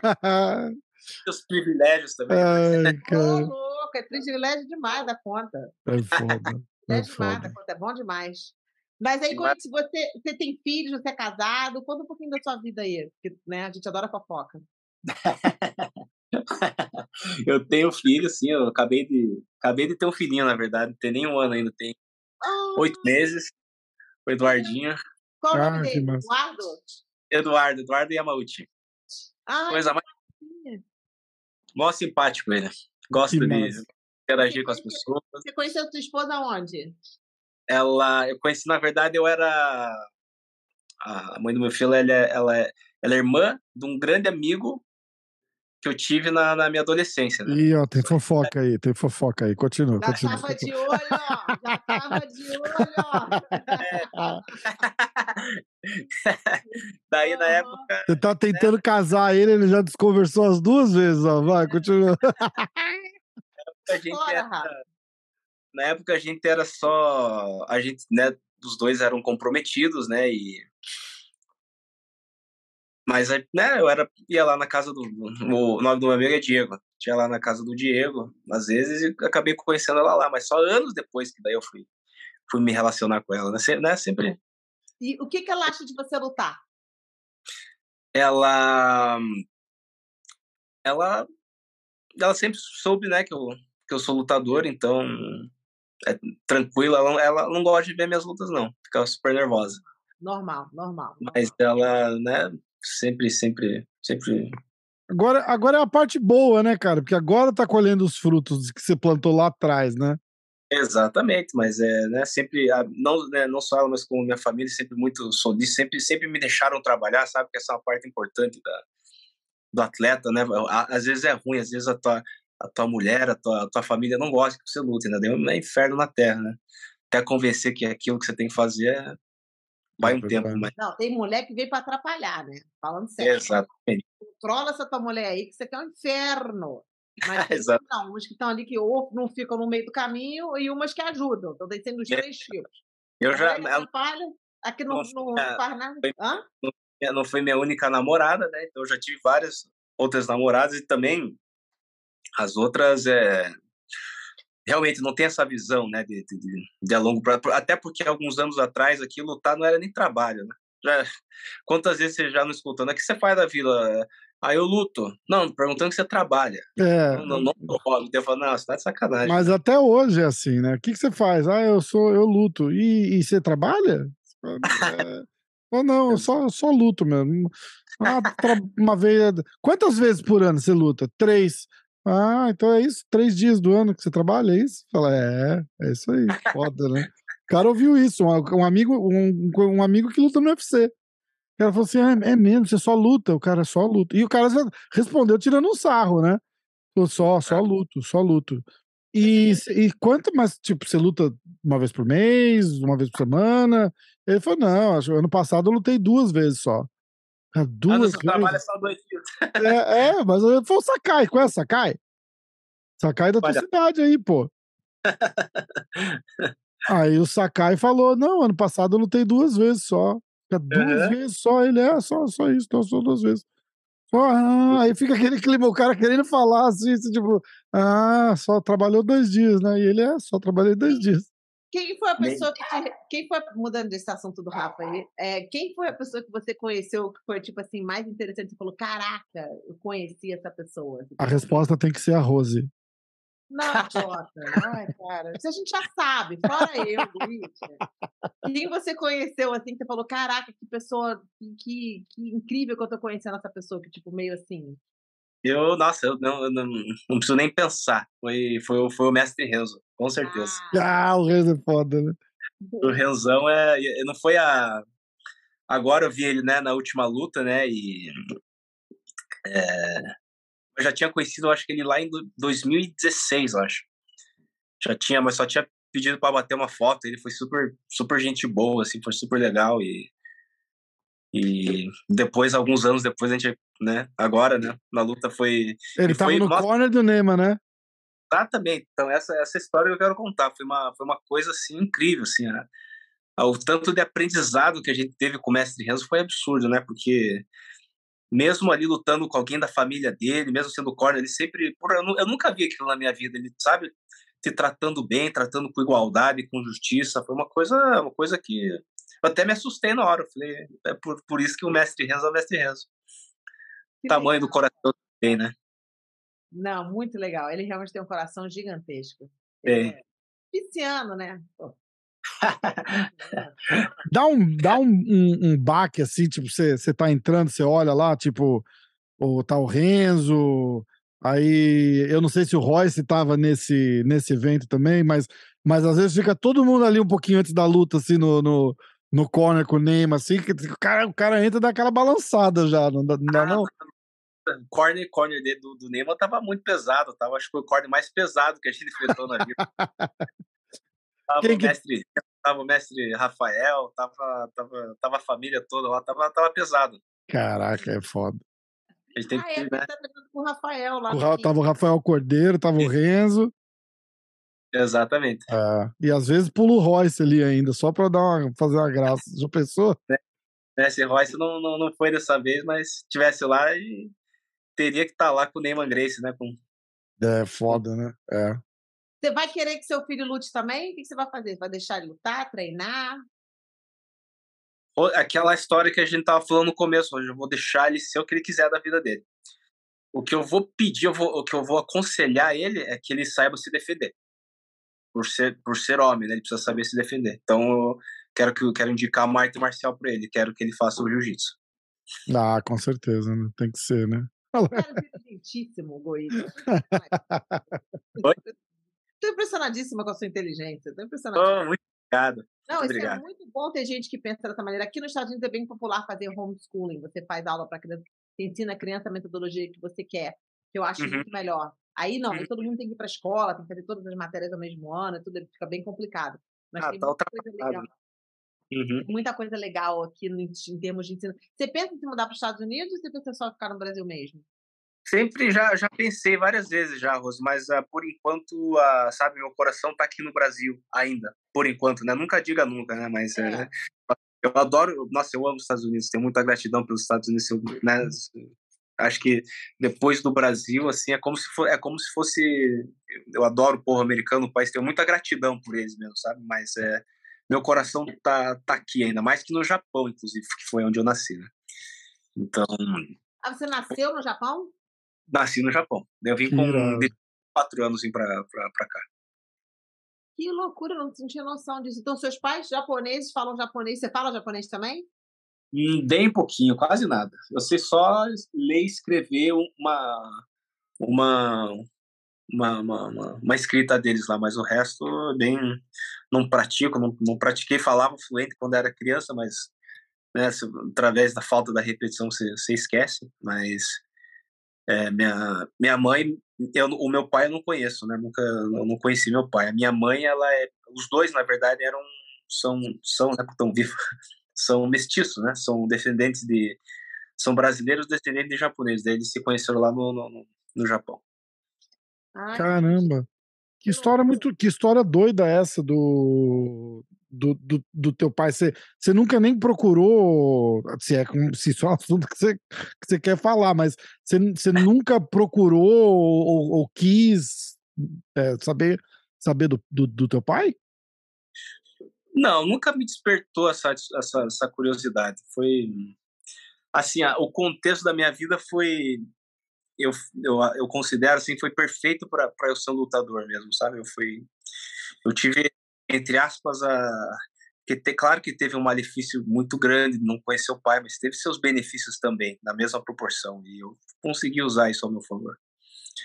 que Os privilégios também. Ai, cara. Ô, louco, é privilégio demais da conta. É foda. É, é demais da conta, é bom demais. Mas aí, quando você, você tem filhos, você é casado, conta um pouquinho da sua vida aí, porque né, a gente adora fofoca. eu tenho filho, sim, eu acabei de, acabei de ter um filhinho, na verdade, não tem nem um ano ainda, tem Ah, oito meses, o Eduardinho. Qual o Ah, nome que dele? Eduardo? Eduardo, Eduardo Yamauchi. Ah, Coisa mais mó simpático ele. Gosta de massa. interagir com as pessoas. você conheceu sua esposa onde? Ela, eu conheci, na verdade, eu era. A mãe do meu filho, ela é, ela é, ela é irmã de um grande amigo que eu tive na, na minha adolescência. Né? Ih, ó, tem fofoca aí, tem fofoca aí. Continua, Já continua. tava de olho, ó. Já tava de olho, ó. Daí, na época, Você tá tentando casar ele, ele já desconversou as duas vezes, ó. Vai, continua. a gente Bora, era, na época a gente era só. A gente, né, os dois eram comprometidos, né? E. Mas, né, eu era, ia lá na casa do. O nome do meu amigo é Diego. Tinha lá na casa do Diego, às vezes, e acabei conhecendo ela lá, mas só anos depois que daí eu fui, fui me relacionar com ela, né? Se- né? Sempre. E o que, que ela acha de você lutar? Ela. Ela. Ela sempre soube, né, que eu, que eu sou lutador, então. É tranquila, ela, ela não gosta de ver minhas lutas, não. Fica super nervosa. Normal, normal. Mas ela, né, sempre, sempre, sempre. Agora, agora é a parte boa, né, cara? Porque agora tá colhendo os frutos que você plantou lá atrás, né? Exatamente, mas é, né, sempre, a- não, né, não só ela, mas como minha família, sempre muito solista, sempre, sempre me deixaram trabalhar, sabe? Que essa é uma parte importante da, do atleta, né? Às vezes é ruim, às vezes a tua, a tua mulher, a tua, a tua família não gosta que você lute, né? É um inferno na terra, né? Até convencer que aquilo que você tem que fazer é- vai um É tempo, mas Não, tem mulher que veio pra atrapalhar, né? Falando sério. exatamente. Controla essa tua mulher aí, que isso aqui é um inferno. Mas tem Exato. não, umas que estão ali que ou não ficam no meio do caminho e umas que ajudam. Então tem sendo os É. três tipos. Eu A já, mulher que ela atrapalha, aqui não, não é, faz nada. foi- Hã? não foi minha única namorada, né? Então eu já tive várias outras namoradas e também as outras é realmente não tem essa visão, né, de, de, de- a longo prazo. Até porque alguns anos atrás aqui lutar não era nem trabalho, né? Já, quantas vezes você já não escutando? O que você faz da vida? Aí eu luto. Não, perguntando que você trabalha. É. Não, não, não. Eu falo, não, você tá de sacanagem. Mas até hoje é assim, né? O que, que você faz? Ah, eu sou, eu luto. E, e você trabalha? É, ou não, eu só, só luto mesmo. Ah, uma vez. Quantas vezes por ano você luta? Três. Ah, então é isso? Três dias do ano que você trabalha, é isso? Fala, é, é isso aí, foda, né? O cara ouviu isso, um, um amigo, um, um amigo que luta no UFC. O cara falou assim: ah, é mesmo, você só luta, o cara só luta. E o cara respondeu tirando um sarro, né? Falou, só, só luto, só luto. E, e quanto mais, tipo, você luta uma vez por mês, uma vez por semana? Ele falou, não, acho, ano passado eu lutei duas vezes só. Ah, Duas no seu trabalho é vezes? só dois dias. É, é, mas foi o Sakai, qual é Sakai? Sakai da tua Olha. cidade aí, pô. Aí o Sakai falou, não, ano passado eu lutei duas vezes só. Duas Aham. vezes só, ele é, só, só isso, então só duas vezes. Ah, aí fica aquele clima, o cara querendo falar assim, assim, tipo, ah, só trabalhou dois dias, né? E ele é, só trabalhei dois dias. Quem foi a pessoa que te, quem foi mudando desse assunto do Rafa aí? É, quem foi a pessoa que você conheceu que foi tipo assim mais interessante? Você falou, caraca, eu conheci essa pessoa. A resposta tem que ser a Rose. Não, Jota. Ai, cara. Isso a gente já sabe, fora eu, Luiz. Quem você conheceu assim que você falou, caraca, que pessoa, que, que incrível que eu tô conhecendo essa pessoa, que tipo meio assim. Eu, nossa, eu não, eu não, não preciso nem pensar. Foi, foi, o- foi o mestre Renzo, com certeza. Ah, Ah, o Reis é foda, né? O Renzão é. Não foi a. Agora eu vi ele né, na última luta, né? E. é, eu já tinha conhecido, eu acho que ele lá em do- 2016, eu acho. Já tinha, mas só tinha pedido para bater uma foto. Ele foi super, super gente boa, assim, foi super legal. E. E depois, alguns anos depois, a gente, né? Agora, né? Na luta foi. Ele tava foi- no nossa- corner do Neymar, né? Exatamente. Então, essa, essa história que eu quero contar. Foi uma, foi uma coisa, assim, incrível, assim, né? O tanto de aprendizado que a gente teve com o mestre Renzo foi absurdo, né? Porque mesmo ali lutando com alguém da família dele, mesmo sendo corner, ele sempre... Porra, eu, eu nunca vi aquilo na minha vida. Ele, sabe, te tratando bem, tratando com igualdade, com justiça. Foi uma coisa, uma coisa que... Eu até me assustei na hora. Eu falei, é por, por isso que o mestre Renzo é o mestre Renzo. que Tamanho do coração tem, né? Não, muito legal. Ele realmente tem um coração gigantesco. É. Pisciano, né? Pô. Dá um, dá um, um, um baque assim, tipo, você, você tá entrando, você olha lá, tipo, o, tá o Renzo, aí eu não sei se o Royce tava nesse, nesse evento também, mas, mas às vezes fica todo mundo ali um pouquinho antes da luta, assim, no, no, no corner com o Neymar, assim, que o cara, o cara entra daquela balançada já, não dá, não? Dá, não? O corner, corner do, do Neymar tava muito pesado, tava, acho que foi o corner mais pesado que a gente enfrentou na vida. tava, Quem o mestre, que... tava o mestre Rafael, tava, tava, tava a família toda lá, tava, tava pesado. Caraca, é foda. A gente tem ah, que, é, né? tá com o Rafael lá. O, tava o Rafael Cordeiro, tava o Renzo. Exatamente. É, e às vezes pula o Royce ali ainda, só pra dar uma, fazer uma graça. Já pensou? É, esse Royce não, não, não foi dessa vez, mas tivesse lá e teria que estar tá lá com o Neyman Grace, né? Com... É foda, né? É. Você vai querer que seu filho lute também? O que você vai fazer? Vai deixar ele lutar, treinar? Aquela história que a gente tava falando no começo, hoje eu vou deixar ele ser o que ele quiser da vida dele. O que eu vou pedir, eu vou, o que eu vou aconselhar ele é que ele saiba se defender. Por ser, por ser homem, né? ele precisa saber se defender. Então, eu quero que eu quero indicar uma arte marcial para ele, quero que ele faça o jiu-jitsu. Ah, com certeza, né? tem que ser, né? Cara, inteligentíssimo, Goiás. Estou impressionadíssima com a sua inteligência. Estou impressionadíssima. Oh, muito obrigado. Não, muito isso é obrigado. é muito bom ter gente que pensa dessa maneira. Aqui nos Estados Unidos é bem popular fazer homeschooling. Você faz aula para criança, você ensina a criança a metodologia que você quer, que eu acho uhum. muito melhor. Aí não, uhum. todo mundo tem que ir para a escola, tem que fazer todas as matérias ao mesmo ano, tudo fica bem complicado. Mas ah, tem tá muita coisa legal. Uhum. Muita coisa legal aqui no, em termos de ensino. Você pensa em se mudar para os Estados Unidos ou você pensa só ficar no Brasil mesmo? Sempre já, já pensei várias vezes já, Rose, mas uh, por enquanto, uh, sabe, meu coração tá aqui no Brasil ainda, por enquanto, né? Nunca diga nunca, né? Mas é. É, eu adoro, nossa, eu amo os Estados Unidos, tenho muita gratidão pelos Estados Unidos, eu, né? Acho que depois do Brasil, assim, é como se for, é como se fosse, eu adoro o povo americano, o país, tenho muita gratidão por eles mesmo, sabe? Mas é, meu coração tá, tá aqui ainda, mais que no Japão, inclusive, que foi onde eu nasci, né? Então. Ah, você nasceu no Japão? nasci no Japão. Eu vim com quatro anos para cá. Que loucura, não tinha noção disso. Então, seus pais japoneses falam japonês. Você fala japonês também? Bem pouquinho, quase nada. Eu sei só ler e escrever uma, uma, uma, uma, uma, escrita deles lá, mas o resto bem não pratico, não, não pratiquei, falava fluente quando era criança, mas né, através da falta da repetição você, você esquece, mas é, minha, minha mãe, eu, o meu pai eu não conheço, né? Nunca, eu não conheci meu pai. A minha mãe, ela é, os dois na verdade eram, são, são, né? Estão vivos, são mestiços, né? São descendentes de, são brasileiros descendentes de japoneses. Daí eles se conheceram lá no, no, no Japão. Caramba, que história muito, que história doida essa do do, do, do, teu pai, você, você nunca nem procurou, se, é, se isso é um assunto que você, que você quer falar, mas você, você nunca procurou ou, ou quis é, saber, saber do, do, do, teu pai? Não, nunca me despertou essa, essa, essa curiosidade. Foi assim, o contexto da minha vida foi eu, eu, eu considero assim foi perfeito para eu ser um lutador mesmo, sabe? Eu fui eu tive entre aspas, a, que ter, claro que teve um malefício muito grande não conhecer o pai, mas teve seus benefícios também, na mesma proporção, e eu consegui usar isso ao meu favor.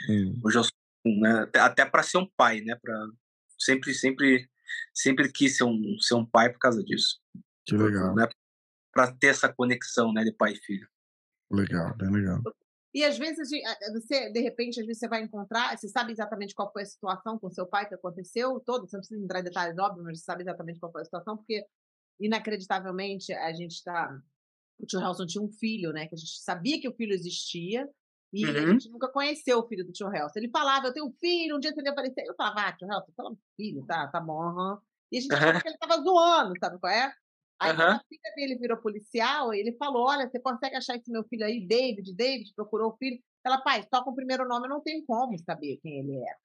Hum. Hoje eu sou, né, até para ser um pai, né, para sempre, sempre, sempre quis ser um, ser um pai por causa disso. Que legal. Né, para ter essa conexão, né, de pai e filho. Legal, bem legal. E às vezes você, de repente, às vezes você vai encontrar, você sabe exatamente qual foi a situação com seu pai que aconteceu, todo, você não precisa entrar em detalhes óbvios, mas você sabe exatamente qual foi a situação, porque inacreditavelmente a gente está. O tio Helson tinha um filho, né? Que a gente sabia que o filho existia, e uhum. a gente nunca conheceu o filho do tio Helson. Ele falava, eu tenho um filho, um dia você vai aparecer. Eu falava, ah, tio Helson, fala filho, tá, tá bom, uhum. E a gente achava uhum. que ele tava zoando, sabe qual é? Aí, uhum. quando a filha dele virou policial, ele falou: Olha, você consegue achar esse meu filho aí, David? David procurou o filho. Ela, pai, só com o primeiro nome eu não tenho como saber quem ele é.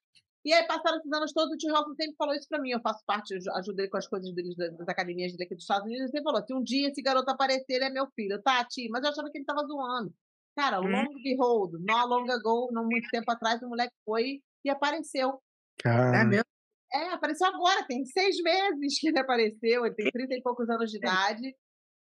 E aí, passaram esses anos todos, o tio Robson sempre falou isso pra mim. Eu faço parte, eu ajudo ele com as coisas dele, das academias dele aqui dos Estados Unidos. Ele sempre falou: se um dia esse garoto aparecer, ele é meu filho. Tá, tio, mas eu achava que ele tava zoando. Cara, Hum. long behold, not long ago, não muito tempo atrás, o moleque foi e apareceu. Cara, É mesmo? É, apareceu agora, tem seis meses que ele apareceu, ele tem 30 e poucos anos de idade.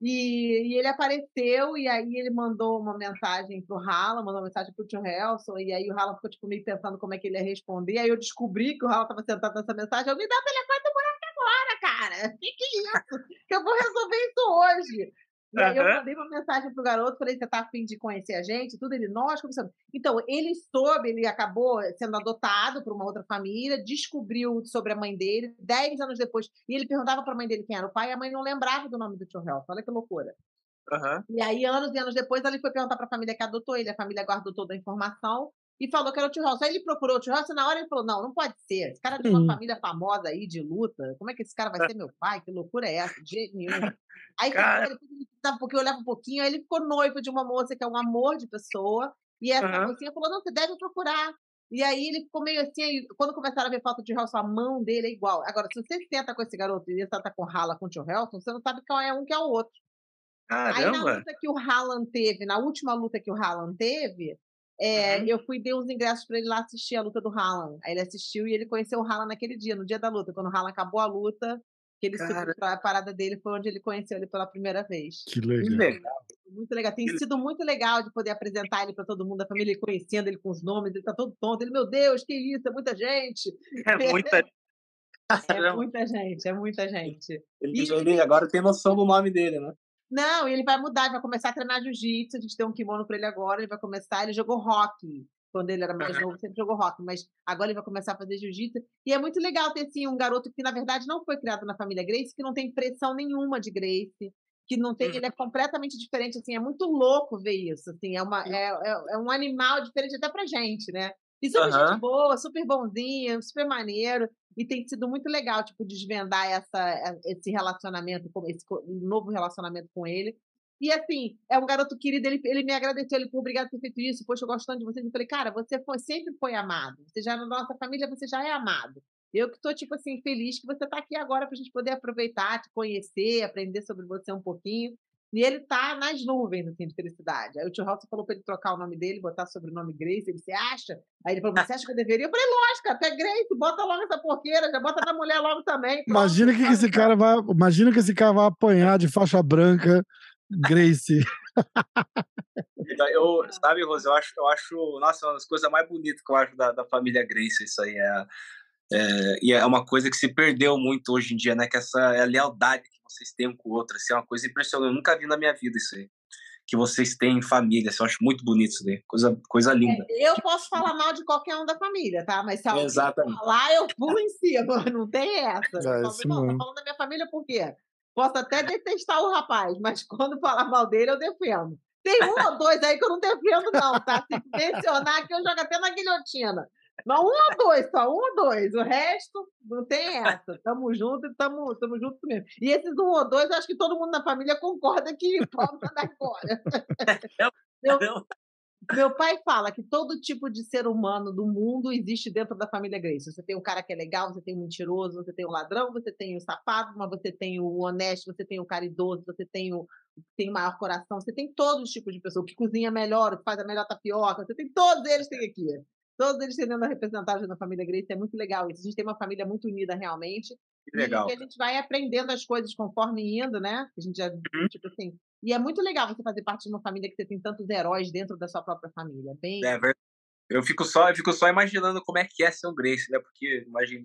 E, e ele apareceu, e aí ele mandou uma mensagem pro Haaland, mandou uma mensagem pro tio Helson, e aí o Haaland ficou tipo, meio pensando como é que ele ia responder. Aí eu descobri que o Haaland estava sentado nessa mensagem. Eu me dá o telefone do moleque agora, cara! Que que é isso? Que eu vou resolver isso hoje. E aí eu Aham. mandei uma mensagem pro garoto, falei, você tá afim de conhecer a gente? Tudo ele, nós começamos. Então, ele soube, ele acabou sendo adotado por uma outra família, descobriu sobre a mãe dele, dez anos depois, e ele perguntava pra mãe dele quem era o pai, e a mãe não lembrava do nome do tio Helf. Olha que loucura. Aham. E aí, anos e anos depois, ele foi perguntar pra família que adotou ele, a família guardou toda a informação e falou que era o tio Helf. Aí ele procurou o tio Helf, e na hora ele falou, não, não pode ser, esse cara é de uma Hum. família famosa aí, de luta, como é que esse cara vai ser meu pai? Que loucura é essa? De jeito nenhum. Aí Cara. depois ele um pouquinho, olhava um pouquinho, aí ele ficou noivo de uma moça que é um amor de pessoa, e essa Aham. mocinha falou, não, você deve procurar. E aí ele ficou meio assim, aí, quando começaram a ver foto de Helson, a mão dele é igual. Agora, se você senta com esse garoto e ele tá com rala com o tio Helson, você não sabe qual é um que é o outro. Aí na Caramba. luta que o Haaland teve, na última luta que o Haaland teve, é, Uhum. eu fui dei uns ingressos para ele lá assistir a luta do Haaland. Aí ele assistiu e ele conheceu o Haaland naquele dia, no dia da luta, quando o Haaland acabou a luta, que ele subiu pra parada dele, foi onde ele conheceu ele pela primeira vez. que legal. legal. Muito legal. Tem Ele- sido muito legal de poder apresentar ele para todo mundo, a família ele conhecendo ele com os nomes, ele tá todo tonto. Ele, meu Deus, que isso, é muita gente. É muita. É muita gente, é muita gente. Ele, E- ele agora tem noção do nome dele, né? Não, e ele vai mudar, ele vai começar a treinar jiu-jitsu. A gente deu um kimono para ele agora. Ele vai começar. Ele jogou rock quando ele era mais novo, sempre jogou rock, mas agora ele vai começar a fazer jiu-jitsu. E é muito legal ter assim, um garoto que, na verdade, não foi criado na família Grace, que não tem pressão nenhuma de Grace, que não tem, Uhum. ele é completamente diferente. Assim, é muito louco ver isso. Assim, é, uma, é, é, é um animal diferente até pra gente, né? E super Aham. gente boa, super bonzinho, super maneiro. E tem sido muito legal, tipo, desvendar essa, esse relacionamento, esse novo relacionamento com ele. E assim, é um garoto querido, ele, ele me agradeceu, ele, por obrigado por ter feito isso, poxa, eu gosto tanto de vocês. Eu falei, cara, você foi, sempre foi amado. Você já, na nossa família, você já é amado. Eu que tô, tipo assim, feliz que você tá aqui agora pra gente poder aproveitar, te conhecer, aprender sobre você um pouquinho. E ele tá nas nuvens, assim, de felicidade. Aí o tio Halson falou pra ele trocar o nome dele, botar sobrenome Grace. Ele, você acha? Aí ele falou, você acha que eu deveria? Eu falei, lógico, até Grace, bota logo essa porqueira, já bota na mulher logo também. pronto, Imagina que, que esse cara vai. Imagina que esse cara vai apanhar de faixa branca, Grace. Eu, sabe, Rose, eu acho, eu acho, nossa, uma das coisas mais bonitas que eu acho da, da família Grace, isso aí é, é, e é uma coisa que se perdeu muito hoje em dia, né, que essa é a lealdade que vocês têm um com o outro, assim, é uma coisa impressionante, eu nunca vi na minha vida isso aí, que vocês têm em família, assim, eu acho muito bonito isso daí, coisa, coisa linda. É, eu posso falar mal de qualquer um da família, tá? Mas se alguém Exatamente. falar, eu pulo em cima, não tem essa. É, não, não. tá falando da minha família por quê? Posso até detestar o rapaz, mas quando falar mal dele, eu defendo. Tem um ou dois aí que eu não defendo, não, tá? Se mencionar que eu jogo até na guilhotina. Mas um ou dois, só um ou dois. O resto não tem essa. Tamo junto e tamo, tamo junto mesmo. E esses um ou dois, acho que todo mundo na família concorda que pode mandar embora. Eu, meu pai fala que todo tipo de ser humano do mundo existe dentro da família Grace. Você tem um cara que é legal, você tem um mentiroso, você tem o um ladrão, você tem o safado, mas você tem o honesto, você tem o caridoso, você tem o que tem o maior coração, você tem todos os tipos de pessoa, o que cozinha melhor, o que faz a melhor tapioca, você tem todos eles têm aqui. Todos eles têm a representagem da família Grace, é muito legal isso. A gente tem uma família muito unida realmente. Que legal. E a gente vai aprendendo as coisas conforme indo, né? A gente já, Uhum. tipo assim. E é muito legal você fazer parte de uma família que você tem tantos heróis dentro da sua própria família. Bem, É verdade. Eu fico só, eu fico só imaginando como é que é ser um Grace, né? Porque imagina,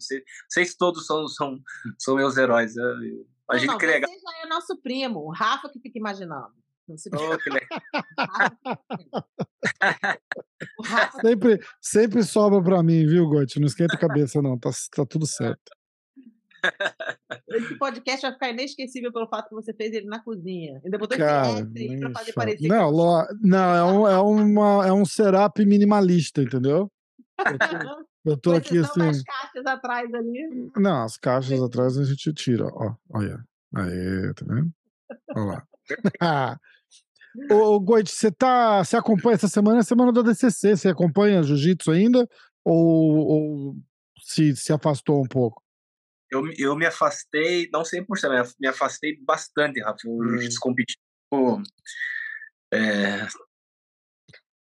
vocês, todos são, são, são meus heróis. Eu, eu, não, não, que legal. você já é nosso primo, o Rafa que fica imaginando. Oh, que legal. Sempre, sempre sobra pra mim, viu, Gotti? Não esquenta a cabeça, não. Tá, tá tudo certo. Esse podcast vai ficar inesquecível pelo fato que você fez ele na cozinha. Ainda botou esse Cara, aí pra fazer parecer. não, que... lo- não é, um, é, uma, é um setup minimalista, entendeu? Eu tô, eu tô Com aqui assim. das caixas atrás ali. Não, as caixas atrás a gente tira, ó. Olha. Aí, tá vendo? Olha lá. Ô, Goit, você tá. Você acompanha essa semana, é a semana da DCC. Você acompanha jiu-jitsu ainda? Ou, ou se, se afastou um pouco? Eu, eu me afastei, não 100%, mas me afastei bastante, Rafa. O Hum. jiu-jitsu competitivo. É,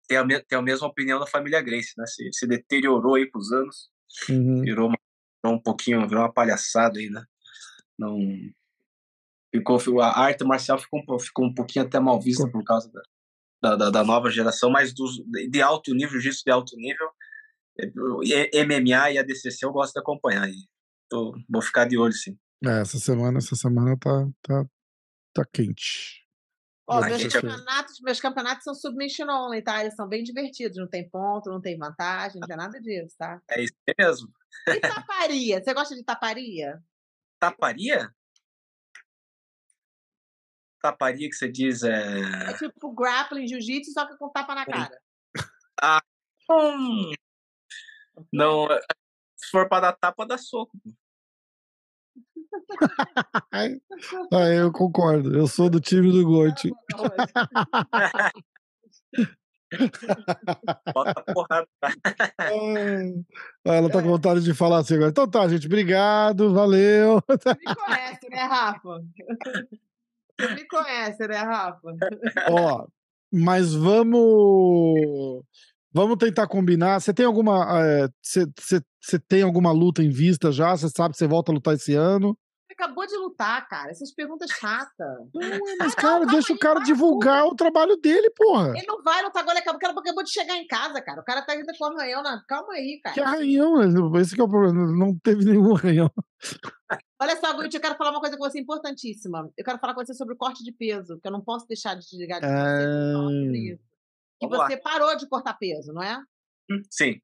tem a, tem a mesma opinião da família Grace, né? Se, se deteriorou aí com os anos, uhum. virou, uma, virou um pouquinho, virou uma palhaçada aí, né? Não ficou a arte marcial ficou, ficou um pouquinho até mal vista por causa da, da, da nova geração, mas dos, de alto nível, jiu de alto nível, é, MMA e ADCC eu gosto de acompanhar. E tô, vou ficar de olho, sim. É, essa semana, essa semana tá, tá, tá quente. Ó, meus campeonatos, meus campeonatos são submission only, tá? Eles são bem divertidos, não tem ponto, não tem vantagem, não tem nada disso, tá? É isso mesmo. E taparia? Você gosta de taparia? Taparia? Taparia que você diz é. É tipo grappling, jiu-jitsu, só que com tapa na cara. Ah, hum. Não, é, se for pra dar tapa, dá soco. ah, eu concordo. Eu sou do time do Goit. Bota porrada. ela tá com vontade de falar assim agora. Então tá, gente. Obrigado, valeu. Você me conhece, né, Rafa? Você me conhece, né, Rafa? Ó, mas vamos. Vamos tentar combinar. Você tem alguma. Você é, tem alguma luta em vista já? Você sabe que você volta a lutar esse ano? Acabou de lutar, cara. Essas perguntas chatas. Não, mas, ah, cara, não, deixa o cara divulgar o trabalho dele, porra. Ele não vai lutar agora, acabou, acabou, acabou de chegar em casa, cara. O cara tá ainda com arranhão na. Calma aí, cara. Que arranhão? Esse que é o problema. Não teve nenhum arranhão. Olha só, Guti, eu quero falar uma coisa com você importantíssima. Eu quero falar com você sobre o corte de peso, que eu não posso deixar de te ligar de é... você. Que você lá. parou de cortar peso, não é? Hum, sim.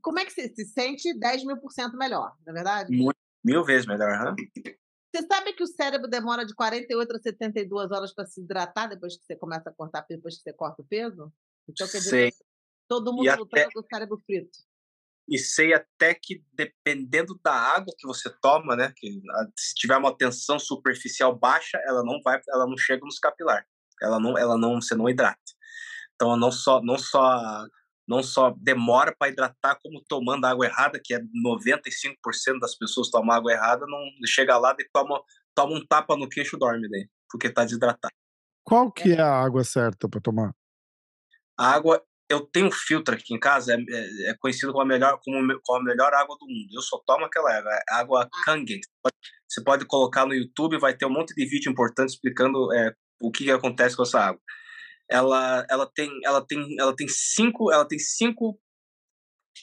Como é que você se sente 10 mil por cento melhor, não é verdade? Muito, mil vezes melhor, hein? Você sabe que o cérebro demora de 48 a 72 horas para se hidratar depois que você começa a cortar peso, depois que você corta o peso? Então, quer dizer, Sim. todo mundo e lutando até... com o cérebro frito. E sei até que dependendo da água que você toma, né, que se tiver uma tensão superficial baixa, ela não vai, ela não chega nos capilar. Ela não, ela não, você não hidrata. Então, não só, não só não só demora para hidratar, como tomando água errada, que é 95% das pessoas tomam água errada, não chega lá e toma, toma um tapa no queixo dorme daí, porque está desidratado. Qual que é a água certa para tomar? A água, eu tenho um filtro aqui em casa, é, é, é conhecido como a, melhor, como, como a melhor água do mundo. Eu só tomo aquela água, é água Kangen. Você pode colocar no YouTube, vai ter um monte de vídeo importante explicando é, o que, que acontece com essa água ela, ela tem ela tem ela tem cinco ela tem cinco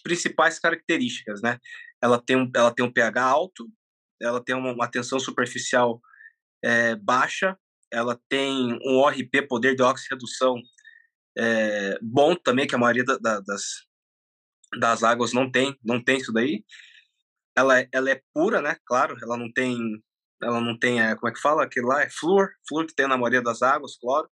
principais características né? Ela tem um, ela tem um pH alto ela tem uma, uma tensão superficial é, baixa ela tem um ORP poder de oxirredução é, bom também que a maioria da, da, das das águas não tem não tem isso daí. Ela ela é pura né? Claro ela não tem ela não tem é, como é que fala? Aquilo lá é flúor flúor que tem na maioria das águas cloro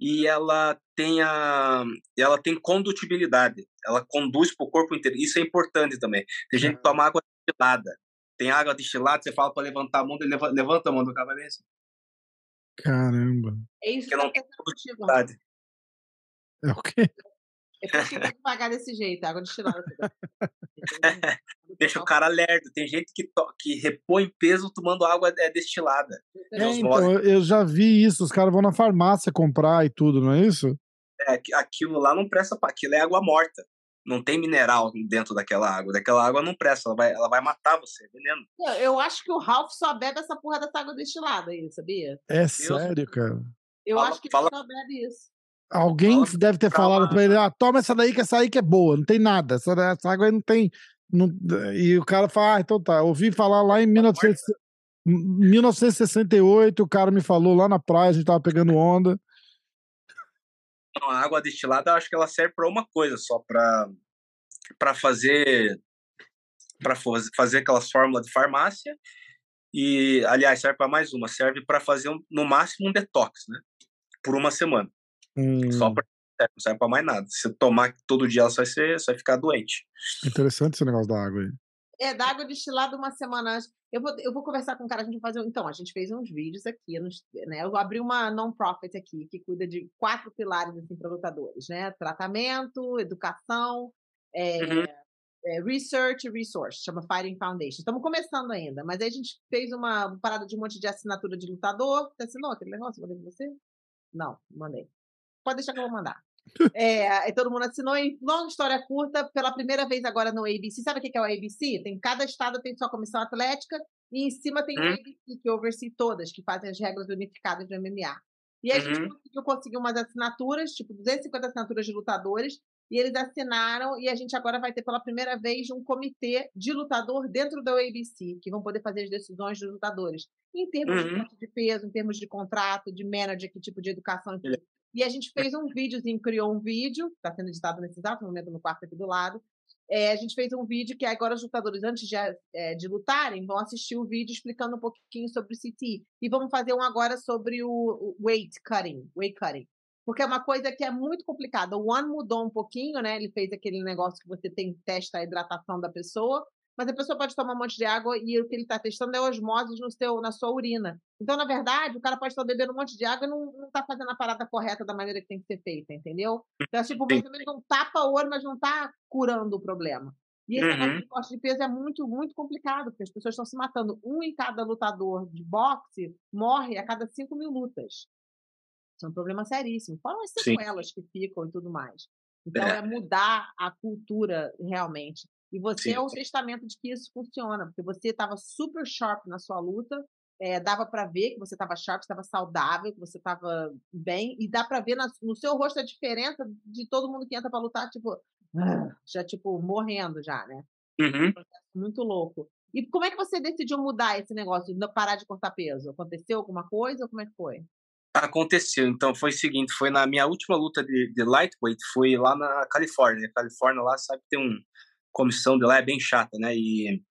e ela tem a ela tem condutibilidade, ela conduz para o corpo inteiro. Isso é importante também. Tem gente que toma água destilada. Tem água destilada, você fala para levantar a mão, ele levanta, levanta a mão do cavaleiro. Caramba. É isso que não tem condutibilidade. É o quê? É tem que pagar desse jeito, água destilada. Deixa o cara lerdo. Tem gente que, que repõe peso tomando água é, destilada. É, então, eu já vi isso. Os caras vão na farmácia comprar e tudo, não é isso? É, aquilo lá não presta para aquilo, é água morta. Não tem mineral dentro daquela água. Daquela água não presta, ela vai, ela vai matar você, é veneno. Eu acho que o Ralph só bebe essa porra dessa água destilada aí, sabia? É sério, cara? Eu fala, acho que fala... ele só bebe isso. Alguém fala, deve ter falado para ele: ah, toma essa daí, que essa aí que é boa, não tem nada. Essa, essa água aí não tem não, e o cara fala, ah, então tá. Ouvi falar lá em 1900, 1968, o cara me falou lá na praia, a gente tava pegando onda. A água destilada, eu acho que ela serve para uma coisa só, para para fazer para fazer aquelas fórmulas de farmácia e aliás serve para mais uma, serve para fazer um, no máximo um detox, né? Por uma semana. Hum. Só para é, não serve pra mais nada. Se tomar todo dia, ela vai, ser, você vai ficar doente. Interessante esse negócio da água aí. É, da água destilada uma semana antes. Eu vou, eu vou conversar com o cara, a gente vai fazer. Então, a gente fez uns vídeos aqui, nos, né? Eu abri uma non-profit aqui, que cuida de quatro pilares assim, para lutadores, né? Tratamento, educação, é, uhum. é, research e resource, chama Fighting Foundation. Estamos começando ainda, mas aí a gente fez uma parada de um monte de assinatura de lutador. Você assinou aquele negócio? Mandei pra você? Não, mandei. Pode deixar que eu vou mandar. É, todo mundo assinou. E longa história curta, pela primeira vez agora no ABC. Sabe o que é o ABC? Tem, cada estado tem sua comissão atlética e em cima tem hum. o ABC, que oversee todas, que fazem as regras unificadas do MMA. E a uhum. gente conseguiu conseguir umas assinaturas, tipo 250 assinaturas de lutadores, e eles assinaram, e a gente agora vai ter pela primeira vez um comitê de lutador dentro da ABC, que vão poder fazer as decisões dos lutadores, em termos uhum. de, peso, em termos de contrato, de manager, que tipo de educação. E a gente fez um videozinho, criou um vídeo, está sendo editado nesse exato momento no quarto aqui do lado. É, a gente fez um vídeo que agora os lutadores, antes de, é, de lutarem, vão assistir o vídeo explicando um pouquinho sobre o CT. E vamos fazer um agora sobre o, o weight cutting, weight cutting porque é uma coisa que é muito complicada. O One mudou um pouquinho, né? Ele fez aquele negócio que você tem testa a hidratação da pessoa, mas a pessoa pode tomar um monte de água e o que ele está testando é osmose no seu, na sua urina. Então, na verdade, o cara pode estar bebendo um monte de água e não está fazendo a parada correta da maneira que tem que ser feita, entendeu? Então, tipo, você não tapa o olho, mas não está curando o problema. E esse uhum. negócio de corte de peso é muito, muito complicado, porque as pessoas estão se matando. Um em cada lutador de boxe morre a cada cinco mil lutas. Isso é um problema seríssimo. Fora as sequelas Sim. que ficam e tudo mais. Então, é. é mudar a cultura realmente. E você Sim. é o testamento de que isso funciona, porque você estava super sharp na sua luta, é, dava para ver que você estava sharp, estava saudável, que você estava bem, e dá para ver na, no seu rosto a diferença de todo mundo que entra para lutar, tipo, já tipo morrendo já, né? Uhum. muito louco. E como é que você decidiu mudar esse negócio, parar de cortar peso? Aconteceu alguma coisa ou como é que foi? Aconteceu, então foi o seguinte, foi na minha última luta de, de lightweight, foi lá na Califórnia, Califórnia lá sabe que tem uma comissão de lá, é bem chata, né, e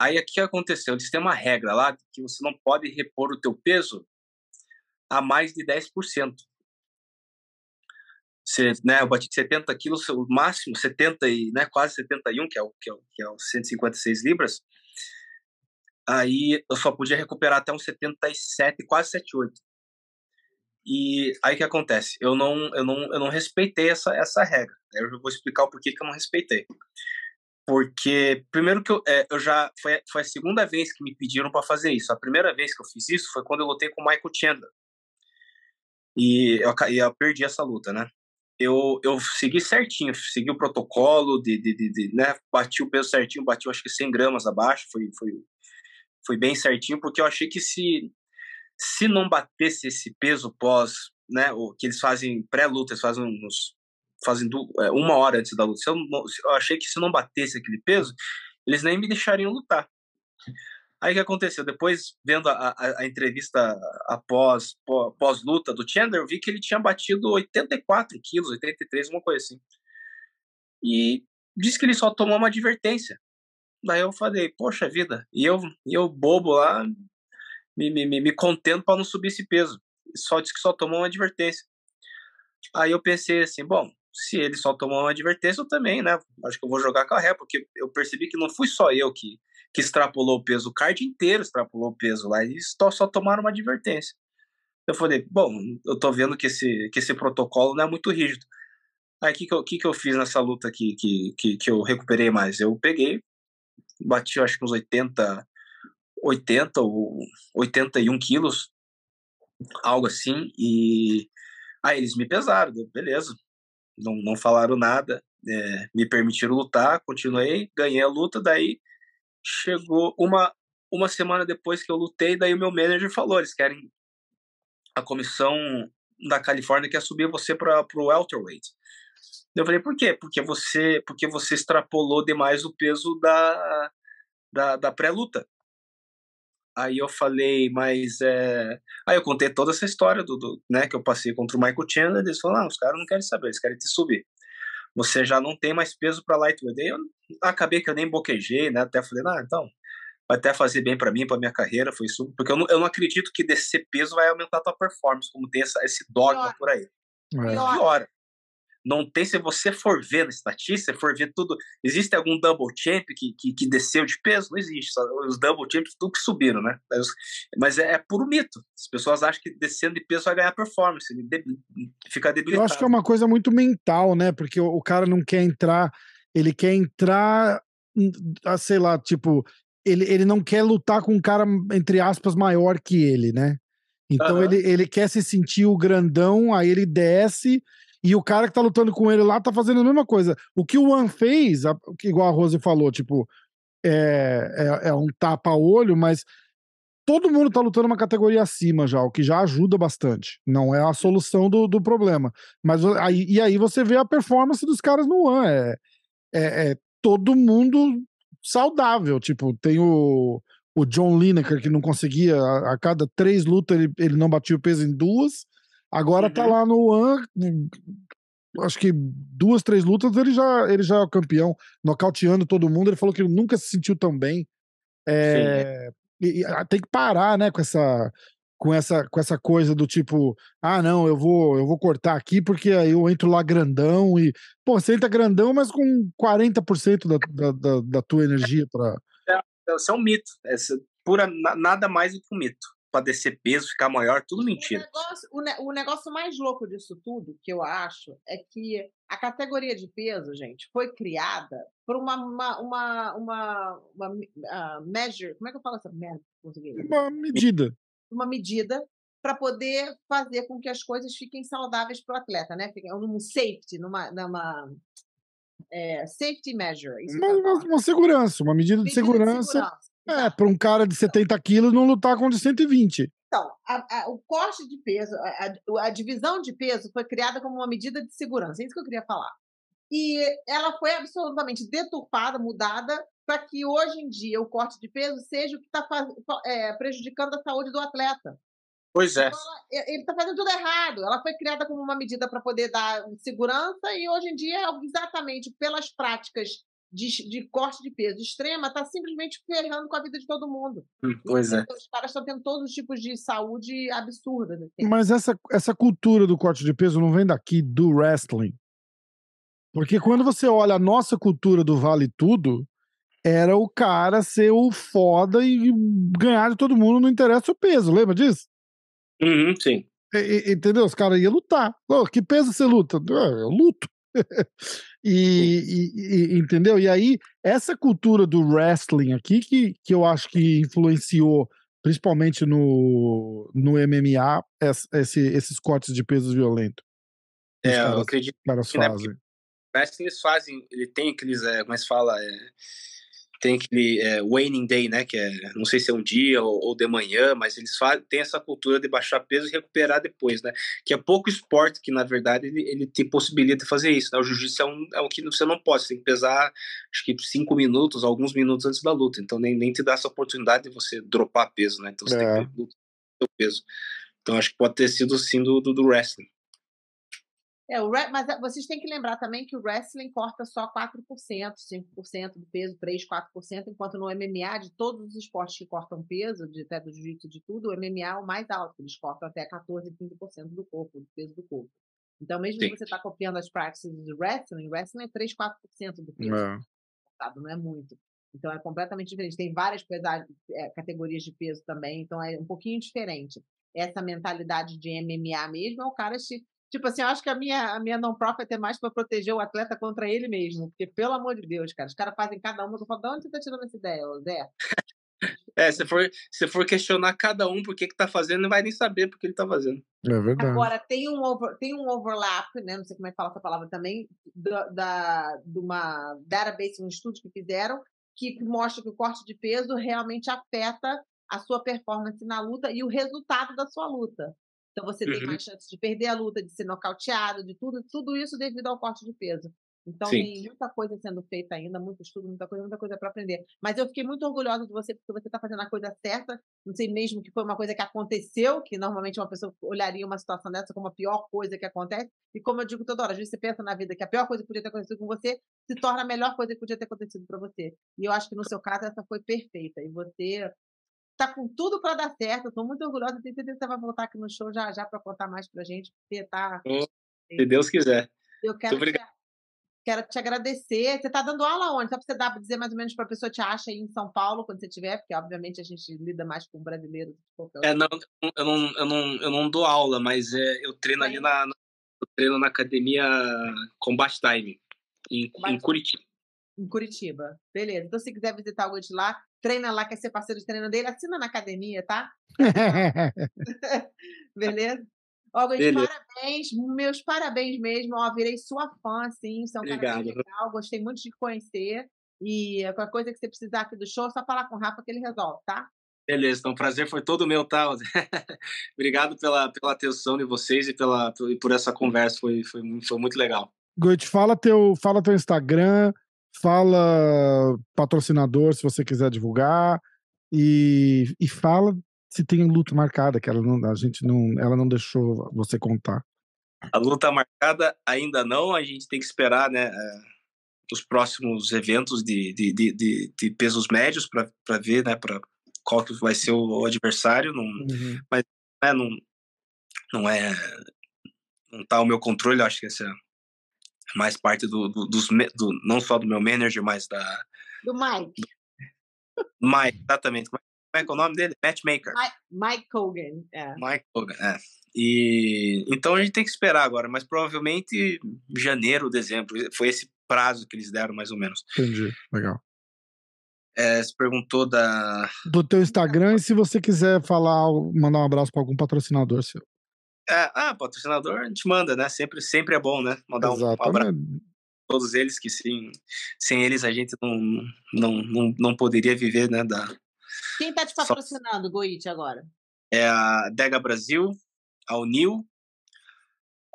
aí aqui aconteceu, eles têm uma regra lá que você não pode repor o teu peso a mais de 10%. Você, né, eu bati 70 quilos, o máximo 70 e, né, quase 71, que é o que é o, que é o 156 libras. Aí eu só podia recuperar até uns 77, quase 78. E aí que acontece? Eu não, eu não, eu não respeitei essa, essa regra. Eu vou explicar o porquê que eu não respeitei. Porque, primeiro que eu, é, eu já. Foi, foi a segunda vez que me pediram para fazer isso. A primeira vez que eu fiz isso foi quando eu lutei com o Michael Chandler. E eu, eu perdi essa luta, né? Eu, eu segui certinho, segui o protocolo, de, de, de, de, né? bati o peso certinho, bati acho que 100 gramas abaixo, foi, foi, foi bem certinho, porque eu achei que se se não batesse esse peso pós, né, o que eles fazem pré-luta, eles fazem uns, fazem é, uma hora antes da luta. Eu, eu, achei que se não batesse aquele peso, eles nem me deixariam lutar. Aí o que aconteceu? Depois, vendo a, a, a entrevista após pós-luta do Chandler, eu vi que ele tinha batido 84 quilos, 83, uma coisa assim. E disse que ele só tomou uma advertência. Daí eu falei, poxa vida, e eu, e eu bobo lá, me, me, me contendo para não subir esse peso. Só disse que só tomou uma advertência. Aí eu pensei assim, bom, se ele só tomou uma advertência, eu também, né? Acho que eu vou jogar com a ré, porque eu percebi que não fui só eu que, que extrapolou o peso, o card inteiro extrapolou o peso lá, e só, só tomaram uma advertência. Eu falei, bom, eu tô vendo que esse, que esse protocolo não é muito rígido. Aí o que, que, eu, que, que eu fiz nessa luta aqui que, que, que eu recuperei mais? Eu peguei, bati acho que uns 80, 80 ou 81 quilos, algo assim, e aí eles me pesaram, beleza, não, não falaram nada, é, me permitiram lutar, continuei, ganhei a luta, daí chegou uma, uma semana depois que eu lutei, daí o meu manager falou, eles querem a comissão da Califórnia quer subir você para o welterweight. Eu falei, por quê? Porque você, porque você extrapolou demais o peso da, da, da pré-luta. Aí eu falei, mas é... Aí eu contei toda essa história do, do né, que eu passei contra o Michael Chandler, eles falaram, ah, os caras não querem saber, eles querem te subir. Você já não tem mais peso para lightweight. Aí eu acabei que eu nem boquejei, né? Até falei, ah, então, vai até fazer bem para mim, para minha carreira, foi isso. Porque eu não, eu não acredito que descer peso vai aumentar a tua performance, como tem essa, esse dogma por aí. É. Pior não tem, se você for ver na estatística, for ver tudo, existe algum double champ que, que, que desceu de peso? Não existe, os double champs tudo que subiram, né? Mas, é, é, puro mito. As pessoas acham que descendo de peso vai ganhar performance, ele de, fica debilitado. Eu acho que é uma coisa muito mental, né? Porque o, o cara não quer entrar, ele quer entrar, hum, sei lá, tipo, ele, ele não quer lutar com um cara, entre aspas, maior que ele, né? Então uhum. ele, ele quer se sentir o grandão, aí ele desce E o cara que tá lutando com ele lá tá fazendo a mesma coisa. O que o One fez, igual a Rose falou, tipo, é, é, é um tapa-olho, mas todo mundo tá lutando uma categoria acima já, o que já ajuda bastante. Não é a solução do, do problema. Mas aí, e aí você vê a performance dos caras no One. É, é, é todo mundo saudável. Tipo, tem o, o John Lineker que não conseguia, a, a cada três lutas ele, ele não batia o peso em duas. Agora tá uhum. tá lá no One, acho que duas, três lutas ele já, ele já é o campeão, nocauteando todo mundo. Ele falou que ele nunca se sentiu tão bem. É, e, e, ah, tem que parar, né, com essa com essa com essa coisa do tipo, ah, não, eu vou eu vou cortar aqui porque aí eu entro lá grandão e pô, você entra grandão, mas com 40% da, da, da, da tua energia para é, Isso é um mito, é pura nada mais do que um mito para descer peso, ficar maior, tudo mentira. O negócio, o, ne o negócio, mais louco disso tudo, que eu acho, é que a categoria de peso, gente, foi criada por uma, uma, uma, uma, uma uh, measure. Como é que eu falo essa merda em português? Uma medida. Uma medida para poder fazer com que as coisas fiquem saudáveis para o atleta, né? Num safety, numa, numa é, safety measure. Uma, uma, uma, segurança, uma medida, medida de segurança. De segurança é, para um cara de 70 quilos não lutar com de 120. Então, a, a, o corte de peso, a, a, divisão de peso foi criada como uma medida de segurança, é isso que eu queria falar. E ela foi absolutamente deturpada, mudada, para que hoje em dia o corte de peso seja o que está é, prejudicando a saúde do atleta. Pois é. Então, ela, ele está fazendo tudo errado. Ela foi criada como uma medida para poder dar segurança e hoje em dia, exatamente pelas práticas de, de, corte de peso extrema está simplesmente ferrando com a vida de todo mundo. Hum, pois é. Os caras estão tendo todos os tipos de saúde absurda. Né? Mas essa, essa cultura do corte de peso não vem daqui do wrestling. Porque quando você olha a nossa cultura do Vale Tudo, era o cara ser o foda e ganhar de todo mundo, não interessa o peso, lembra disso? Uhum, sim. E, entendeu? Os caras iam lutar. Oh, que peso você luta? Ah, eu luto. e, e, e, entendeu? E aí, essa cultura do wrestling aqui, que, que eu acho que influenciou, principalmente no, no MMA, esse, esses cortes de pesos violentos. É, caras, eu acredito que caras que, né, fazem. Né, wrestling eles fazem, ele tem aqueles, é, como é que se fala? É, tem aquele é, waning day, né? Que é, não sei se é um dia ou, ou de manhã, mas eles fazem, tem essa cultura de baixar peso e recuperar depois, né? Que é pouco esporte que, na verdade, ele, ele te possibilita fazer isso. Né? O jiu-jitsu é um, é um que você não pode, você tem que pesar, acho que cinco minutos, alguns minutos antes da luta. Então, nem, nem te dá essa oportunidade de você dropar peso, né? Então, você é. tem que lutar o peso. Então, acho que pode ter sido, sim, do, do, do wrestling. É, o, mas eh, vocês têm que lembrar também que o wrestling corta só 4%, 5% do peso, 3%, 4%, enquanto no MMA, de todos os esportes que cortam peso, de, até do jiu-jitsu, de tudo, o MMA é o mais alto, eles cortam até 14%, 15% do corpo, do peso do corpo. Então, mesmo Sim. que você está copiando as practices do wrestling, wrestling é 3, 4% do peso. É. Cortado, não é muito. Então, é completamente diferente. Tem várias é, categorias de peso também, então é um pouquinho diferente. Essa mentalidade de MMA mesmo é o cara se Tipo assim, eu acho que a minha, a minha non-profit é mais para proteger o atleta contra ele mesmo. Porque, pelo amor de Deus, cara, os caras fazem cada um. Eu falo, de onde você tá tirando essa ideia, Zé? É, se for, se for questionar cada um por que, que tá fazendo, não vai nem saber por que ele tá fazendo. É verdade. Agora, tem um, over, tem um overlap, né? Não sei como é que fala essa palavra também, da, da, de uma database, um estudo que fizeram, que mostra que o corte de peso realmente afeta a sua performance na luta e o resultado da sua luta. Então você tem uhum. mais chance de perder a luta, de ser nocauteado, de tudo, tudo isso devido ao corte de peso. Então Sim. tem muita coisa sendo feita ainda, muito estudo, muita coisa, muita coisa para aprender. Mas eu fiquei muito orgulhosa de você porque você está fazendo a coisa certa. Não sei mesmo que foi uma coisa que aconteceu, que normalmente uma pessoa olharia uma situação dessa como a pior coisa que acontece. E como eu digo toda hora, às vezes você pensa na vida que a pior coisa que podia ter acontecido com você se torna a melhor coisa que podia ter acontecido para você. E eu acho que no seu caso essa foi perfeita. E você tá com tudo para dar certo. Estou muito orgulhosa. Tenho certeza que você vai voltar aqui no show já já para contar mais para gente, porque tá. Se Deus quiser. Eu quero, te, quero te agradecer. Você está dando aula onde? Só para você dar, dizer mais ou menos para a pessoa te acha aí em São Paulo quando você tiver, porque obviamente a gente lida mais com brasileiros. É, não, eu não, eu não, eu não dou aula, mas é, eu treino ali na, eu treino na academia Combat Time em, em Curitiba. Em Curitiba, beleza. Então, se quiser visitar o de lá, treina lá, quer ser parceiro de treino dele, assina na academia, tá? Beleza? Ó, Goit, parabéns, meus parabéns mesmo. Ó, virei sua fã, assim. Você é um cara legal, gostei muito de te conhecer. E qualquer coisa que você precisar aqui do show, é só falar com o Rafa que ele resolve, tá? Beleza, então o prazer foi todo meu, tá? Obrigado pela, pela atenção de vocês e pela, por essa conversa, foi, foi, foi muito legal. Goit, fala teu, fala teu Instagram, fala patrocinador se você quiser divulgar e, e fala se tem luta marcada, que ela não, a gente não, ela não deixou você contar. A luta marcada ainda não, a gente tem que esperar, né? É, os próximos eventos de, de, de, de pesos médios para ver, né? Para qual que vai ser o, adversário, não, uhum. mas né, não, não é não tá ao meu controle, acho que essa é mais parte do, do, dos do, não só do meu manager, mas da do Mike. Mike, exatamente. Como é que é o nome dele? Matchmaker. Mike, Mike Hogan, é. Mike Hogan, é. E então a gente tem que esperar agora, mas provavelmente janeiro, dezembro, foi esse prazo que eles deram mais ou menos. Entendi, legal. É, se perguntou da. Do teu Instagram e se você quiser falar, mandar um abraço para algum patrocinador seu. É, ah, patrocinador a gente manda, né? Sempre, sempre é bom, né? Mandar um, um abraço todos eles que sim, sem eles a gente não, não, não, não poderia viver, né? Da... Quem tá te patrocinando, Só... Goit, agora? É a Dega Brasil, a Unil.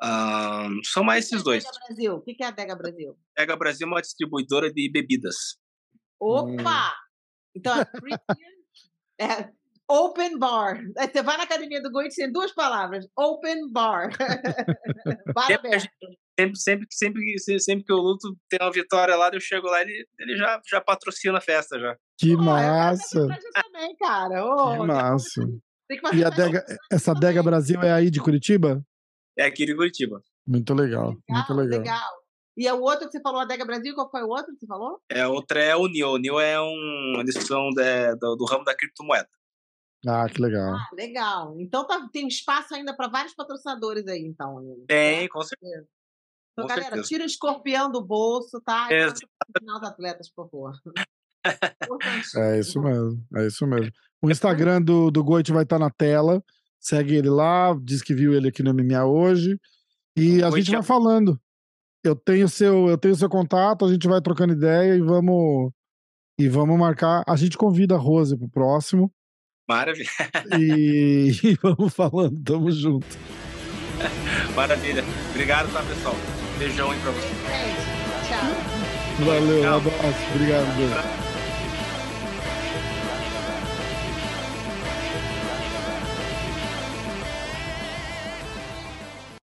Uh, são mais esses dois. Dega Brasil. O que é a Dega Brasil? Dega Brasil é uma distribuidora de bebidas. Opa! Hum. Então, é, é open bar. Você vai na academia do Goethe tem duas palavras: open bar. sempre, sempre, sempre, sempre que eu luto, tem uma vitória lá, eu chego lá ele, ele já, já patrocina a festa já. Que oh, massa! Também, cara. Oh, que massa. E a Dega, essa Dega Brasil é aí de Curitiba? É aqui de Curitiba. Muito legal, legal muito legal. legal. E é o outro que você falou, a Dega Brasil, qual foi o outro que você falou? É, outra é o NIO. O NIO é um, uma decisão de, do, do, ramo da criptomoeda. Ah, que legal. Ah, legal. Então tá, tem espaço ainda para vários patrocinadores aí, então. Tem, com certeza. Então, com galera, certeza. tira o escorpião do bolso, tá? E final os atletas, por favor. é isso mesmo, é isso mesmo. O Instagram do, do Goit vai estar tá na tela. Segue ele lá, diz que viu ele aqui no MMA hoje. E a gente vai falando eu tenho seu, eu tenho seu contato, a gente vai trocando ideia e vamos e vamos marcar. A gente convida a Rose pro próximo. Maravilha. E, e vamos falando, tamo junto. Maravilha. Obrigado, tá, pessoal? Beijão aí pra vocês. Tchau. Valeu, um abraço. Obrigado.